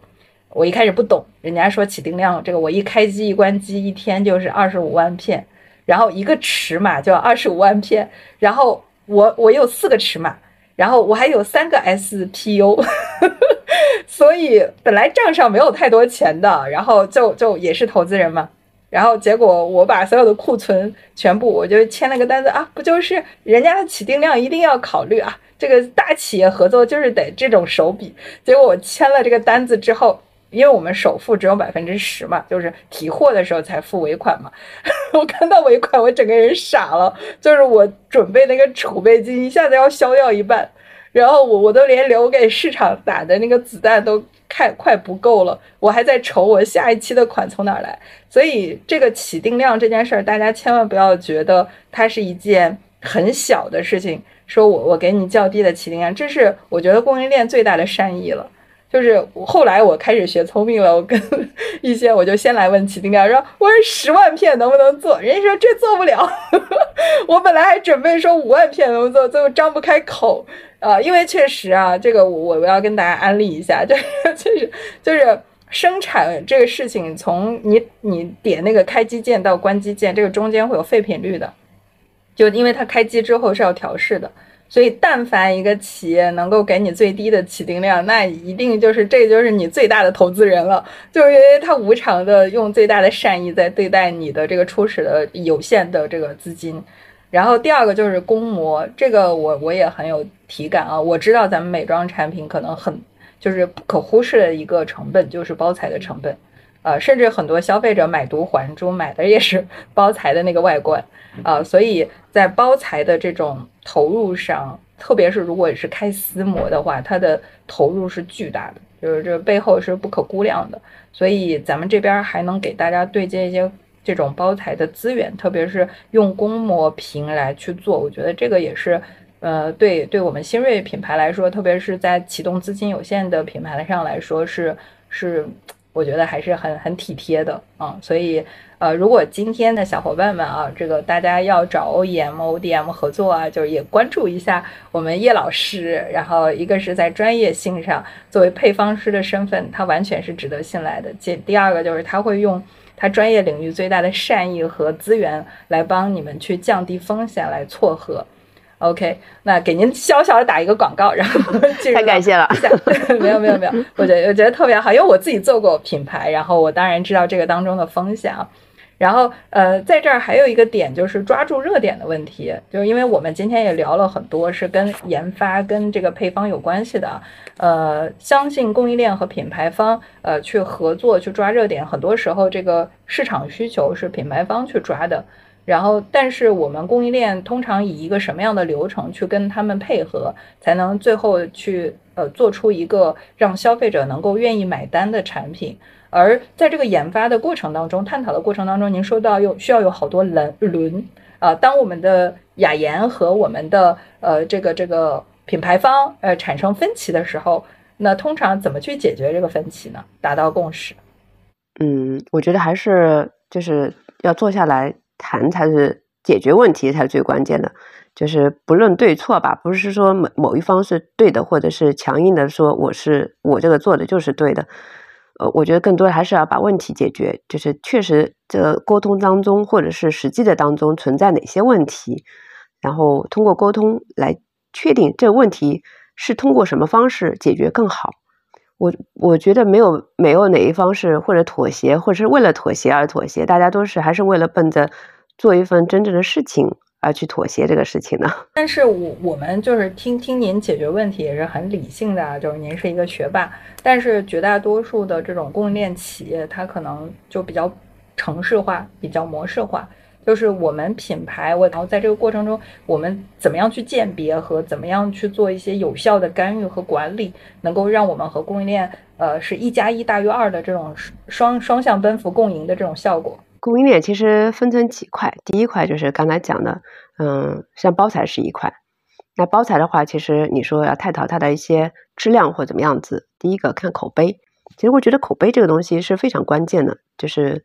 我一开始不懂，人家说起定量，这个我一开机一关机一天就是二十五万片，然后一个尺码就要二十五万片，然后我我有四个尺码。然后我还有三个 SPU，所以本来账上没有太多钱的，然后就就也是投资人嘛，然后结果我把所有的库存全部，我就签了个单子啊，不就是人家的起定量一定要考虑啊，这个大企业合作就是得这种手笔，结果我签了这个单子之后。因为我们首付只有百分之十嘛，就是提货的时候才付尾款嘛。我看到尾款，我整个人傻了，就是我准备那个储备金一下子要消掉一半，然后我我都连留给市场打的那个子弹都快快不够了，我还在愁我下一期的款从哪来。所以这个起定量这件事儿，大家千万不要觉得它是一件很小的事情，说我我给你较低的起定量，这是我觉得供应链最大的善意了。就是后来我开始学聪明了，我跟 一些我就先来问起订量，说我说十万片能不能做？人家说这做不了。我本来还准备说五万片能不能做，最后张不开口啊，因为确实啊，这个我我要跟大家安利一下，就是就是就是生产这个事情，从你你点那个开机键到关机键，这个中间会有废品率的，就因为它开机之后是要调试的。所以，但凡一个企业能够给你最低的起订量，那一定就是这就是你最大的投资人了，就是因为他无偿的用最大的善意在对待你的这个初始的有限的这个资金。然后第二个就是工模，这个我我也很有体感啊。我知道咱们美妆产品可能很就是不可忽视的一个成本就是包材的成本。呃，甚至很多消费者买椟还珠，买的也是 包材的那个外观，啊，所以在包材的这种投入上，特别是如果是开丝膜的话，它的投入是巨大的，就是这背后是不可估量的。所以咱们这边还能给大家对接一些这种包材的资源，特别是用公模屏来去做，我觉得这个也是，呃，对对我们新锐品牌来说，特别是在启动资金有限的品牌上来说，是是。我觉得还是很很体贴的啊，所以呃，如果今天的小伙伴们啊，这个大家要找 OEM、ODM 合作啊，就是也关注一下我们叶老师。然后一个是在专业性上，作为配方师的身份，他完全是值得信赖的。第第二个就是他会用他专业领域最大的善意和资源来帮你们去降低风险，来撮合。OK，那给您小小的打一个广告，然后太感谢了。没有没有没有，我觉得我觉得特别好，因为我自己做过品牌，然后我当然知道这个当中的风险啊。然后呃，在这儿还有一个点就是抓住热点的问题，就是因为我们今天也聊了很多是跟研发跟这个配方有关系的。呃，相信供应链和品牌方呃去合作去抓热点，很多时候这个市场需求是品牌方去抓的。然后，但是我们供应链通常以一个什么样的流程去跟他们配合，才能最后去呃做出一个让消费者能够愿意买单的产品？而在这个研发的过程当中，探讨的过程当中，您说到有需要有好多轮轮啊。当我们的雅研和我们的呃这个这个品牌方呃产生分歧的时候，那通常怎么去解决这个分歧呢？达到共识？嗯，我觉得还是就是要坐下来。谈才是解决问题才是最关键的，就是不论对错吧，不是说某某一方是对的，或者是强硬的说我是我这个做的就是对的。呃，我觉得更多的还是要把问题解决，就是确实这个沟通当中或者是实际的当中存在哪些问题，然后通过沟通来确定这个问题是通过什么方式解决更好。我我觉得没有没有哪一方是或者妥协，或者是为了妥协而妥协，大家都是还是为了奔着做一份真正的事情而去妥协这个事情的。但是我我们就是听听您解决问题也是很理性的，就是您是一个学霸。但是绝大多数的这种供应链企业，它可能就比较程式化，比较模式化。就是我们品牌，我然后在这个过程中，我们怎么样去鉴别和怎么样去做一些有效的干预和管理，能够让我们和供应链，呃，是一加一大于二的这种双双向奔赴共赢的这种效果。供应链其实分成几块，第一块就是刚才讲的，嗯，像包材是一块。那包材的话，其实你说要探讨它的一些质量或怎么样子，第一个看口碑。其实我觉得口碑这个东西是非常关键的，就是，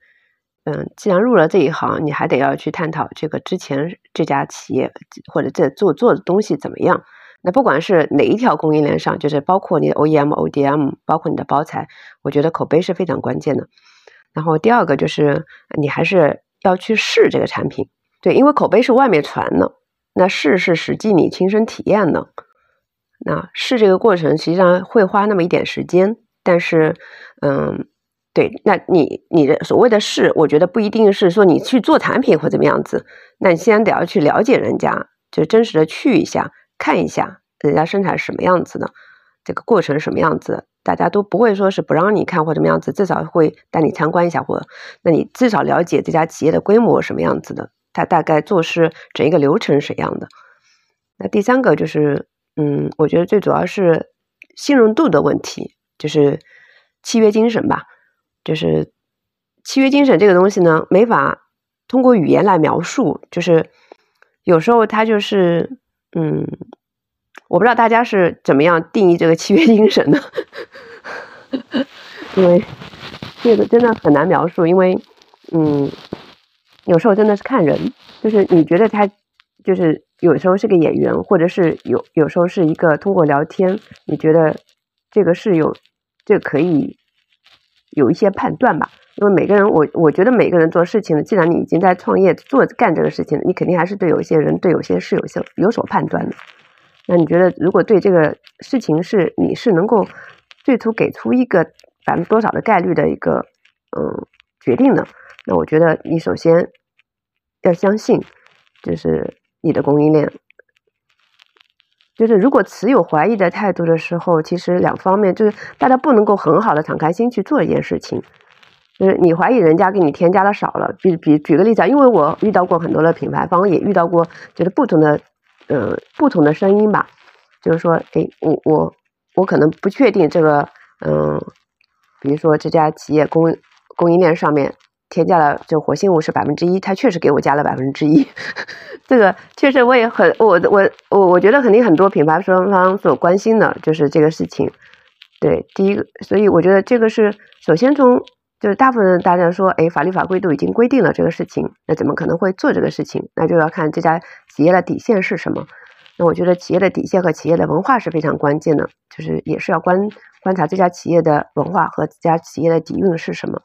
嗯，既然入了这一行，你还得要去探讨这个之前这家企业或者这做做的东西怎么样。那不管是哪一条供应链上，就是包括你的 OEM、ODM，包括你的包材，我觉得口碑是非常关键的。然后第二个就是你还是要去试这个产品，对，因为口碑是外面传的，那试是实际你亲身体验的。那试这个过程实际上会花那么一点时间，但是，嗯，对，那你你的所谓的试，我觉得不一定是说你去做产品或怎么样子，那你先得要去了解人家，就真实的去一下。看一下人家生产什么样子的，这个过程什么样子，大家都不会说是不让你看或怎么样子，至少会带你参观一下，或那你至少了解这家企业的规模什么样子的，它大概做事整一个流程是样的。那第三个就是，嗯，我觉得最主要是信任度的问题，就是契约精神吧。就是契约精神这个东西呢，没法通过语言来描述，就是有时候它就是。嗯，我不知道大家是怎么样定义这个契约精神的，因为这个真的很难描述。因为，嗯，有时候真的是看人，就是你觉得他就是有时候是个演员，或者是有有时候是一个通过聊天，你觉得这个是有这可以有一些判断吧。因为每个人，我我觉得每个人做事情，既然你已经在创业做干这个事情，你肯定还是对有一些人、对有些事有些有所判断的。那你觉得，如果对这个事情是你是能够最初给出一个百分之多少的概率的一个嗯决定呢？那我觉得你首先要相信，就是你的供应链。就是如果持有怀疑的态度的时候，其实两方面就是大家不能够很好的敞开心去做一件事情。就是你怀疑人家给你添加的少了，比比举个例子啊，因为我遇到过很多的品牌方，也遇到过就是不同的，呃，不同的声音吧。就是说，哎，我我我可能不确定这个，嗯，比如说这家企业供供应链上面添加了就活性物是百分之一，他确实给我加了百分之一，这个确实我也很我我我我觉得肯定很多品牌双方所关心的就是这个事情。对，第一个，所以我觉得这个是首先从。就是大部分大家说，哎，法律法规都已经规定了这个事情，那怎么可能会做这个事情？那就要看这家企业的底线是什么。那我觉得企业的底线和企业的文化是非常关键的，就是也是要观观察这家企业的文化和这家企业的底蕴是什么。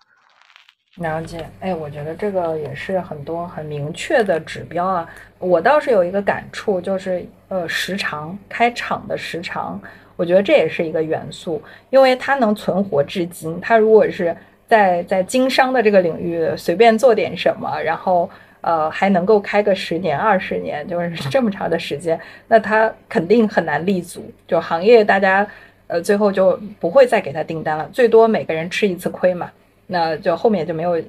了解，哎，我觉得这个也是很多很明确的指标啊。我倒是有一个感触，就是呃，时长开场的时长，我觉得这也是一个元素，因为它能存活至今。它如果是在在经商的这个领域随便做点什么，然后呃还能够开个十年二十年，就是 这么长的时间，那他肯定很难立足。就行业大家呃最后就不会再给他订单了，最多每个人吃一次亏嘛，那就后面就没有。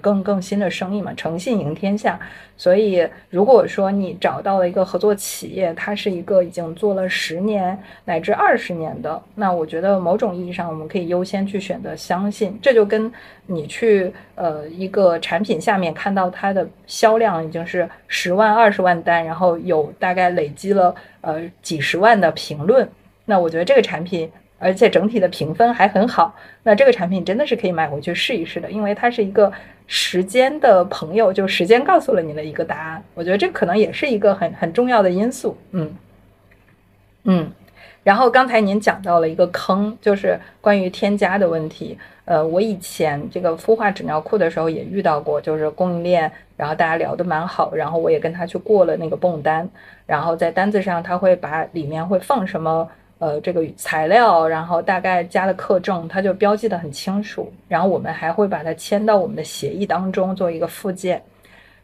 更更新的生意嘛，诚信赢天下。所以，如果说你找到了一个合作企业，它是一个已经做了十年乃至二十年的，那我觉得某种意义上，我们可以优先去选择相信。这就跟你去呃一个产品下面看到它的销量已经是十万、二十万单，然后有大概累积了呃几十万的评论，那我觉得这个产品。而且整体的评分还很好，那这个产品真的是可以买回去试一试的，因为它是一个时间的朋友，就时间告诉了你的一个答案。我觉得这可能也是一个很很重要的因素。嗯嗯，然后刚才您讲到了一个坑，就是关于添加的问题。呃，我以前这个孵化纸尿裤的时候也遇到过，就是供应链，然后大家聊得蛮好，然后我也跟他去过了那个泵单，然后在单子上他会把里面会放什么。呃，这个材料，然后大概加的克重，它就标记的很清楚。然后我们还会把它签到我们的协议当中，做一个附件。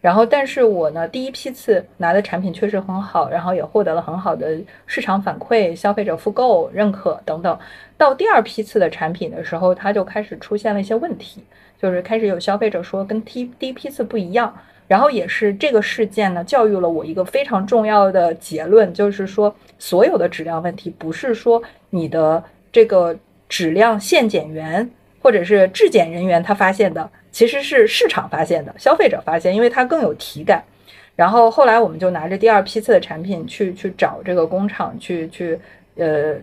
然后，但是我呢，第一批次拿的产品确实很好，然后也获得了很好的市场反馈、消费者复购认可等等。到第二批次的产品的时候，它就开始出现了一些问题，就是开始有消费者说跟第第一批次不一样。然后也是这个事件呢，教育了我一个非常重要的结论，就是说，所有的质量问题不是说你的这个质量限检员或者是质检人员他发现的，其实是市场发现的，消费者发现，因为它更有体感。然后后来我们就拿着第二批次的产品去去找这个工厂去去呃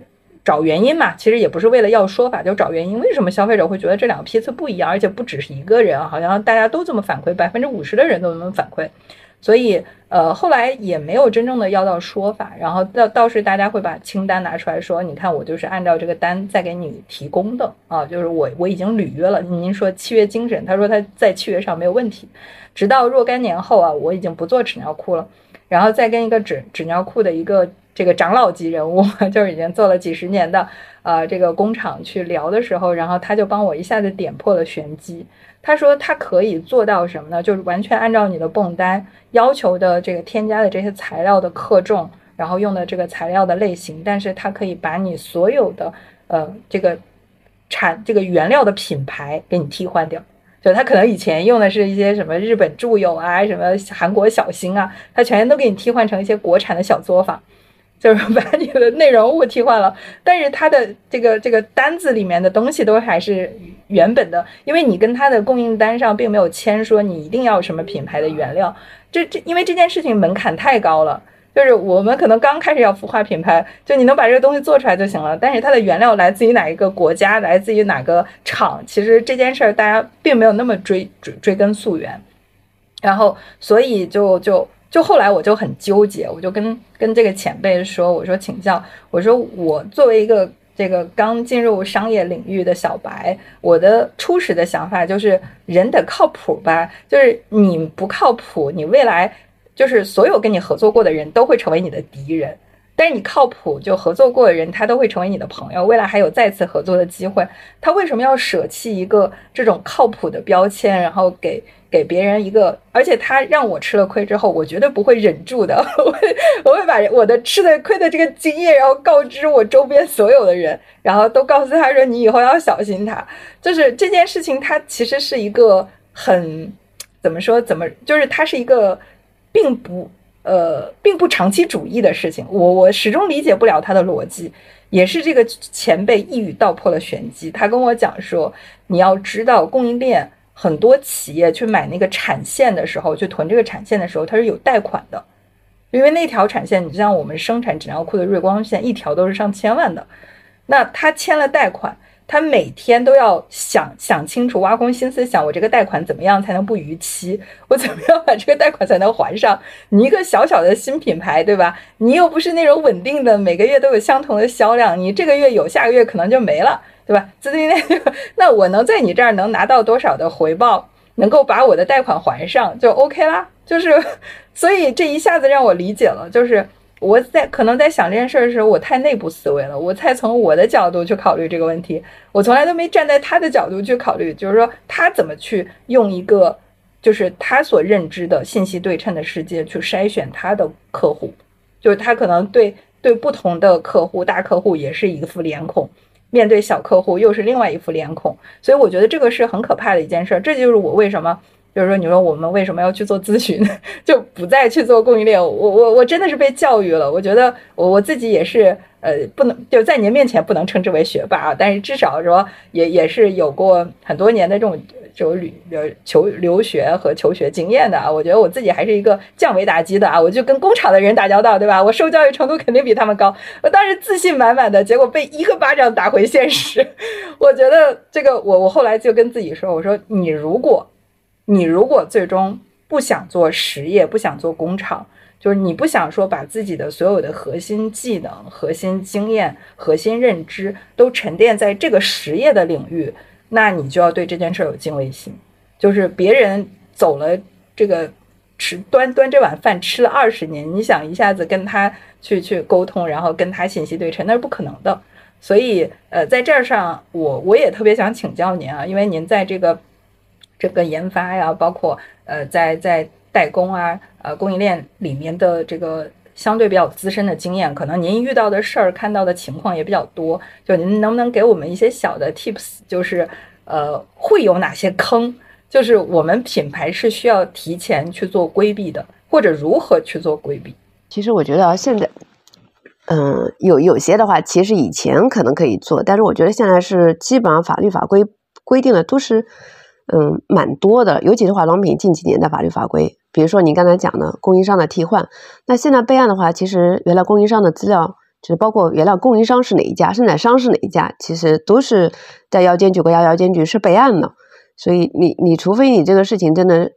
找原因嘛，其实也不是为了要说法，就找原因，为什么消费者会觉得这两个批次不一样，而且不只是一个人，好像大家都这么反馈，百分之五十的人都这么反馈。所以，呃，后来也没有真正的要到说法，然后倒倒是大家会把清单拿出来说，你看我就是按照这个单再给你提供的啊，就是我我已经履约了。您说契约精神，他说他在契约上没有问题。直到若干年后啊，我已经不做纸尿裤了，然后再跟一个纸纸尿裤的一个这个长老级人物，就是已经做了几十年的呃这个工厂去聊的时候，然后他就帮我一下子点破了玄机。他说他可以做到什么呢？就是完全按照你的泵单要求的这个添加的这些材料的克重，然后用的这个材料的类型，但是它可以把你所有的呃这个产这个原料的品牌给你替换掉。就他可能以前用的是一些什么日本住友啊，什么韩国小新啊，他全都给你替换成一些国产的小作坊。就是 把你的内容物替换了，但是它的这个这个单子里面的东西都还是原本的，因为你跟它的供应单上并没有签说你一定要什么品牌的原料。这这因为这件事情门槛太高了，就是我们可能刚开始要孵化品牌，就你能把这个东西做出来就行了，但是它的原料来自于哪一个国家，来自于哪个厂，其实这件事儿大家并没有那么追追追根溯源，然后所以就就。就后来我就很纠结，我就跟跟这个前辈说，我说请教，我说我作为一个这个刚进入商业领域的小白，我的初始的想法就是人得靠谱吧，就是你不靠谱，你未来就是所有跟你合作过的人都会成为你的敌人。但是你靠谱，就合作过的人，他都会成为你的朋友，未来还有再次合作的机会。他为什么要舍弃一个这种靠谱的标签，然后给给别人一个？而且他让我吃了亏之后，我绝对不会忍住的，我会我会把我的吃的亏的这个经验，然后告知我周边所有的人，然后都告诉他说，你以后要小心他。就是这件事情，它其实是一个很怎么说？怎么就是它是一个并不。呃，并不长期主义的事情，我我始终理解不了他的逻辑，也是这个前辈一语道破了玄机。他跟我讲说，你要知道供应链很多企业去买那个产线的时候，去囤这个产线的时候，它是有贷款的，因为那条产线，你像我们生产纸尿裤的瑞光线，一条都是上千万的，那他签了贷款。他每天都要想想清楚，挖空心思想，我这个贷款怎么样才能不逾期？我怎么样把这个贷款才能还上？你一个小小的新品牌，对吧？你又不是那种稳定的，每个月都有相同的销量，你这个月有，下个月可能就没了，对吧？资金链，那我能在你这儿能拿到多少的回报，能够把我的贷款还上，就 OK 啦。就是，所以这一下子让我理解了，就是。我在可能在想这件事的时候，我太内部思维了，我才从我的角度去考虑这个问题。我从来都没站在他的角度去考虑，就是说他怎么去用一个就是他所认知的信息对称的世界去筛选他的客户，就是他可能对对不同的客户，大客户也是一副脸孔，面对小客户又是另外一副脸孔，所以我觉得这个是很可怕的一件事。这就是我为什么。就是说，你说我们为什么要去做咨询，就不再去做供应链？我我我真的是被教育了。我觉得我我自己也是，呃，不能就在您面前不能称之为学霸啊，但是至少说也也是有过很多年的这种这种旅呃求留学和求学经验的啊。我觉得我自己还是一个降维打击的啊，我就跟工厂的人打交道，对吧？我受教育程度肯定比他们高。我当时自信满满的，结果被一个巴掌打回现实。我觉得这个，我我后来就跟自己说，我说你如果。你如果最终不想做实业，不想做工厂，就是你不想说把自己的所有的核心技能、核心经验、核心认知都沉淀在这个实业的领域，那你就要对这件事有敬畏心。就是别人走了这个吃端端这碗饭吃了二十年，你想一下子跟他去去沟通，然后跟他信息对称，那是不可能的。所以，呃，在这儿上，我我也特别想请教您啊，因为您在这个。这个研发呀，包括呃，在在代工啊，呃，供应链里面的这个相对比较资深的经验，可能您遇到的事儿、看到的情况也比较多。就您能不能给我们一些小的 tips，就是呃，会有哪些坑？就是我们品牌是需要提前去做规避的，或者如何去做规避？其实我觉得现在，嗯，有有些的话，其实以前可能可以做，但是我觉得现在是基本上法律法规。规定的都是嗯蛮多的，尤其是化妆品近几年的法律法规，比如说你刚才讲的供应商的替换，那现在备案的话，其实原来供应商的资料。就是包括原料供应商是哪一家，生产商是哪一家，其实都是在药监局、国家药监局是备案的。所以你你除非你这个事情真的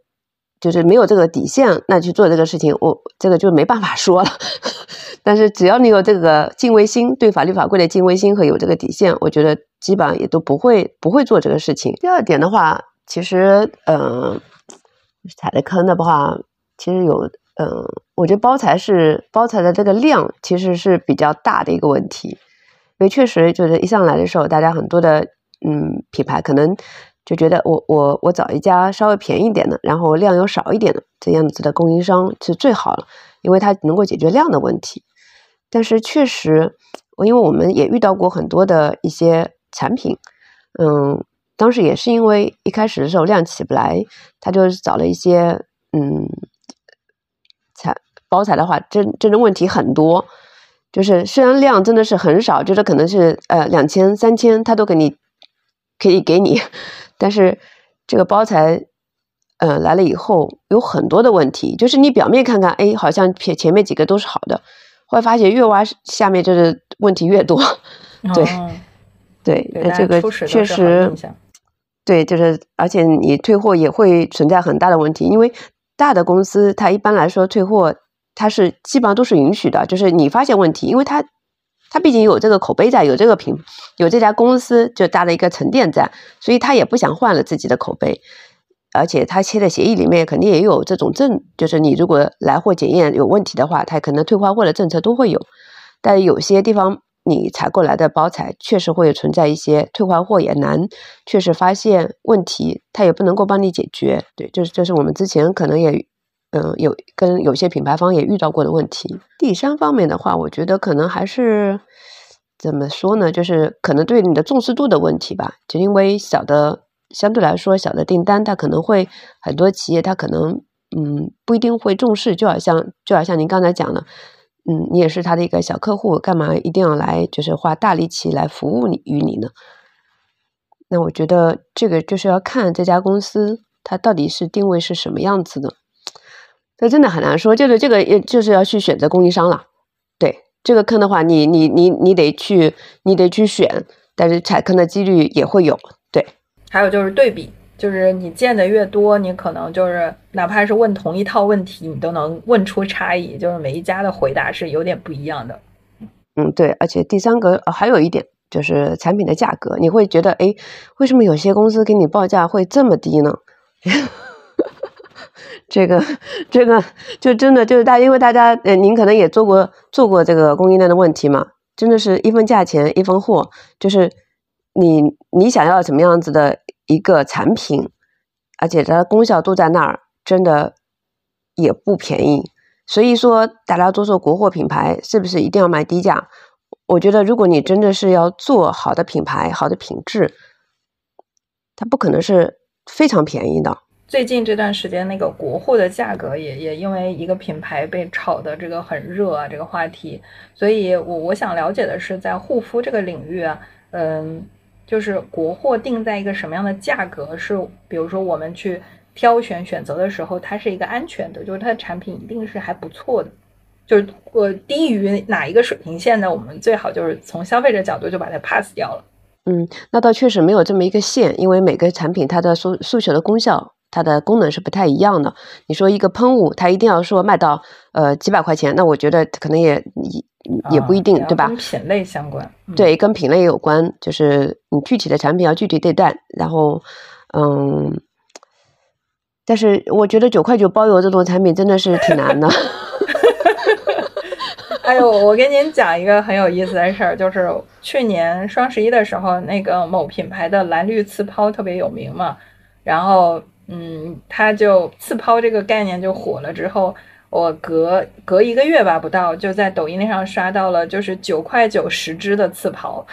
就是没有这个底线，那去做这个事情，我这个就没办法说了。但是只要你有这个敬畏心，对法律法规的敬畏心和有这个底线，我觉得基本上也都不会不会做这个事情。第二点的话，其实嗯，踩的坑的话，其实有。嗯，我觉得包材是包材的这个量其实是比较大的一个问题，因为确实就是一上来的时候，大家很多的嗯品牌可能就觉得我我我找一家稍微便宜一点的，然后量又少一点的这样子的供应商是最好了，因为它能够解决量的问题。但是确实，因为我们也遇到过很多的一些产品，嗯，当时也是因为一开始的时候量起不来，他就找了一些嗯。材包材的话，真真的问题很多，就是虽然量真的是很少，就是可能是呃两千三千，他都给你可以给你，但是这个包材呃来了以后有很多的问题，就是你表面看看，哎，好像前前面几个都是好的，后来发现越挖下面就是问题越多，对对，那这个确实对，就是而且你退货也会存在很大的问题，因为。大的公司，它一般来说退货，它是基本上都是允许的。就是你发现问题，因为它，它毕竟有这个口碑在，有这个品，有这家公司就搭了一个沉淀在，所以他也不想换了自己的口碑。而且他签的协议里面肯定也有这种证，就是你如果来货检验有问题的话，他可能退换货的政策都会有。但有些地方。你采购来的包材确实会存在一些退换货也难，确实发现问题，它也不能够帮你解决。对，就是这是我们之前可能也，嗯，有跟有些品牌方也遇到过的问题。第三方面的话，我觉得可能还是怎么说呢？就是可能对你的重视度的问题吧。就因为小的相对来说小的订单，它可能会很多企业它可能嗯不一定会重视，就好像就好像您刚才讲的。嗯，你也是他的一个小客户，干嘛一定要来，就是花大力气来服务你于你呢？那我觉得这个就是要看这家公司它到底是定位是什么样子的，这真的很难说。就是这个，也就是要去选择供应商了。对这个坑的话，你你你你得去，你得去选，但是踩坑的几率也会有。对，还有就是对比。就是你见的越多，你可能就是哪怕是问同一套问题，你都能问出差异。就是每一家的回答是有点不一样的。嗯，对。而且第三个还有一点就是产品的价格，你会觉得，哎，为什么有些公司给你报价会这么低呢？这个，这个就真的就是大，因为大家，呃，您可能也做过做过这个供应链的问题嘛，真的是一分价钱一分货，就是你你想要什么样子的。一个产品，而且它的功效都在那儿，真的也不便宜。所以说，大家都说国货品牌是不是一定要卖低价？我觉得，如果你真的是要做好的品牌、好的品质，它不可能是非常便宜的。最近这段时间，那个国货的价格也也因为一个品牌被炒的这个很热啊，这个话题。所以我我想了解的是，在护肤这个领域啊，嗯。就是国货定在一个什么样的价格是，比如说我们去挑选选择的时候，它是一个安全的，就是它的产品一定是还不错的。就是呃低于哪一个水平线呢？我们最好就是从消费者角度就把它 pass 掉了。嗯，那倒确实没有这么一个线，因为每个产品它的诉诉求的功效。它的功能是不太一样的。你说一个喷雾，它一定要说卖到呃几百块钱，那我觉得可能也也也不一定，对吧？跟品类相关，对，跟品类有关，就是你具体的产品要具体对待。然后，嗯，但是我觉得九块九包邮这种产品真的是挺难的。哎呦，我跟您讲一个很有意思的事儿，就是去年双十一的时候，那个某品牌的蓝绿刺抛特别有名嘛，然后。嗯，它就次抛这个概念就火了之后，我隔隔一个月吧不到，就在抖音上刷到了，就是九块九十支的刺抛。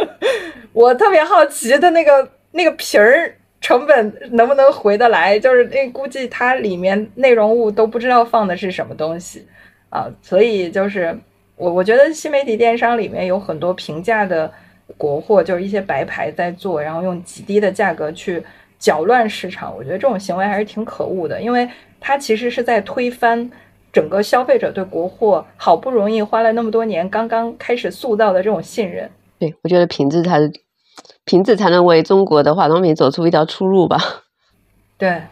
我特别好奇它那个那个皮儿成本能不能回得来，就是那估计它里面内容物都不知道放的是什么东西啊，所以就是我我觉得新媒体电商里面有很多平价的国货，就是一些白牌在做，然后用极低的价格去搅乱市场。我觉得这种行为还是挺可恶的，因为它其实是在推翻整个消费者对国货好不容易花了那么多年刚刚开始塑造的这种信任。对，我觉得品质才是品质才能为中国的化妆品走出一条出路吧。对。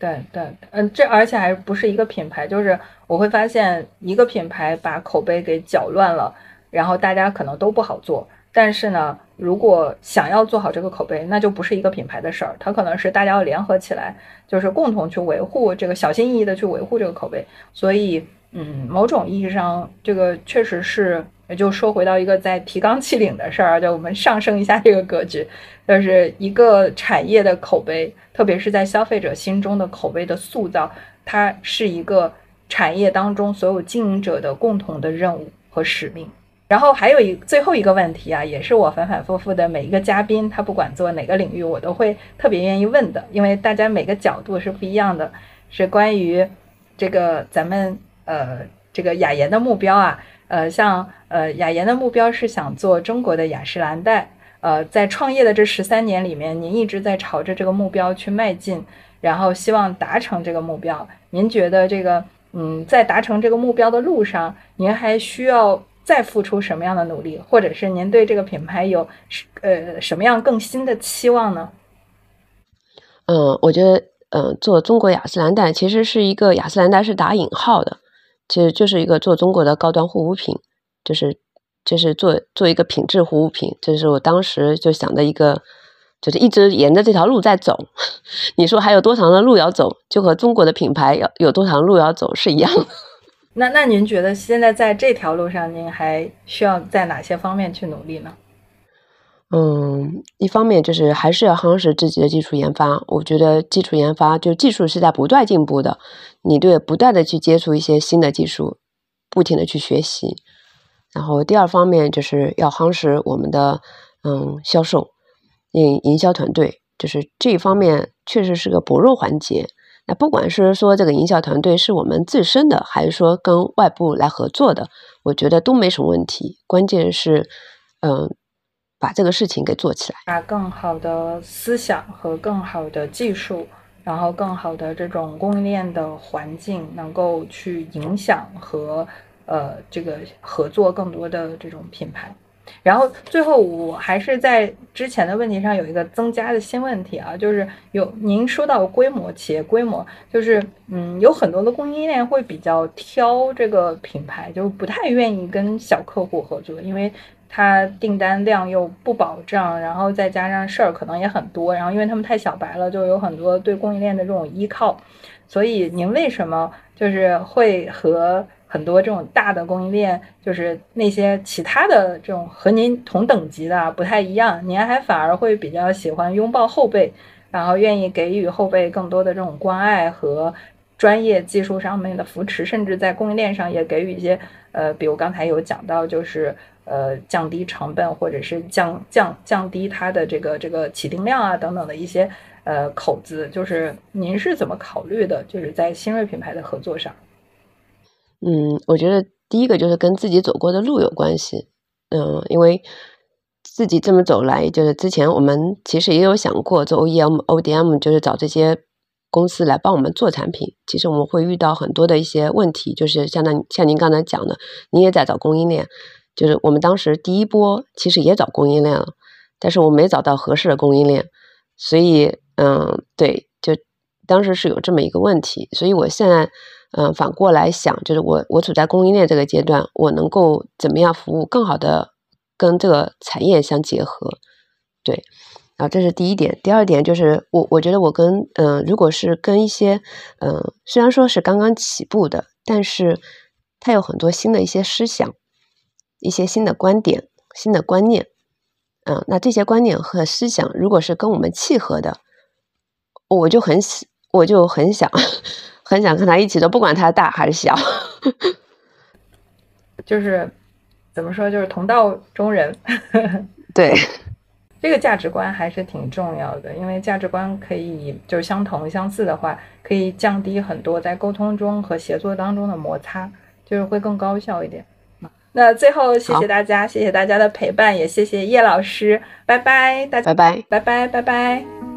对对，嗯，这而且还不是一个品牌，就是我会发现一个品牌把口碑给搅乱了，然后大家可能都不好做。但是呢，如果想要做好这个口碑，那就不是一个品牌的事儿，它可能是大家要联合起来，就是共同去维护这个，小心翼翼的去维护这个口碑。所以，嗯，某种意义上，这个确实是。也就说回到一个在提纲挈领的事儿，就我们上升一下这个格局，就是一个产业的口碑，特别是在消费者心中的口碑的塑造，它是一个产业当中所有经营者的共同的任务和使命。然后还有一最后一个问题啊，也是我反反复复的每一个嘉宾，他不管做哪个领域，我都会特别愿意问的，因为大家每个角度是不一样的，是关于这个咱们呃这个雅妍的目标啊。呃，像呃雅妍的目标是想做中国的雅诗兰黛。呃，在创业的这十三年里面，您一直在朝着这个目标去迈进，然后希望达成这个目标。您觉得这个，嗯，在达成这个目标的路上，您还需要再付出什么样的努力，或者是您对这个品牌有呃什么样更新的期望呢？嗯，我觉得，嗯，做中国雅诗兰黛其实是一个雅诗兰黛是打引号的。其实就是一个做中国的高端护肤品，就是就是做做一个品质护肤品，这是我当时就想的一个，就是一直沿着这条路在走。你说还有多长的路要走，就和中国的品牌要有多长路要走是一样的。那那您觉得现在在这条路上，您还需要在哪些方面去努力呢？嗯，一方面就是还是要夯实自己的基础研发。我觉得基础研发就技术是在不断进步的，你对不断的去接触一些新的技术，不停的去学习。然后第二方面就是要夯实我们的嗯销售，营营销团队，就是这一方面确实是个薄弱环节。那不管是说这个营销团队是我们自身的，还是说跟外部来合作的，我觉得都没什么问题。关键是嗯。把这个事情给做起来，把更好的思想和更好的技术，然后更好的这种供应链的环境，能够去影响和呃这个合作更多的这种品牌。然后最后我还是在之前的问题上有一个增加的新问题啊，就是有您说到规模企业规模，就是嗯有很多的供应链会比较挑这个品牌，就不太愿意跟小客户合作，因为。它订单量又不保障，然后再加上事儿可能也很多，然后因为他们太小白了，就有很多对供应链的这种依靠。所以您为什么就是会和很多这种大的供应链，就是那些其他的这种和您同等级的不太一样？您还反而会比较喜欢拥抱后辈，然后愿意给予后辈更多的这种关爱和专业技术上面的扶持，甚至在供应链上也给予一些呃，比如刚才有讲到就是。呃，降低成本，或者是降降降低它的这个这个起订量啊，等等的一些呃口子，就是您是怎么考虑的？就是在新锐品牌的合作上。嗯，我觉得第一个就是跟自己走过的路有关系。嗯，因为自己这么走来，就是之前我们其实也有想过做 OEM、ODM，就是找这些公司来帮我们做产品。其实我们会遇到很多的一些问题，就是像那像您刚才讲的，您也在找供应链。就是我们当时第一波其实也找供应链了，但是我没找到合适的供应链，所以嗯，对，就当时是有这么一个问题，所以我现在嗯反过来想，就是我我处在供应链这个阶段，我能够怎么样服务更好的跟这个产业相结合，对，然后这是第一点，第二点就是我我觉得我跟嗯，如果是跟一些嗯，虽然说是刚刚起步的，但是它有很多新的一些思想。一些新的观点、新的观念，嗯，那这些观念和思想，如果是跟我们契合的，我就很喜，我就很想，很想跟他一起的，不管他大还是小，就是怎么说，就是同道中人。对，这个价值观还是挺重要的，因为价值观可以就是相同相似的话，可以降低很多在沟通中和协作当中的摩擦，就是会更高效一点。那最后谢谢大家，谢谢大家的陪伴，也谢谢叶老师，拜拜，大家拜拜。拜拜拜拜。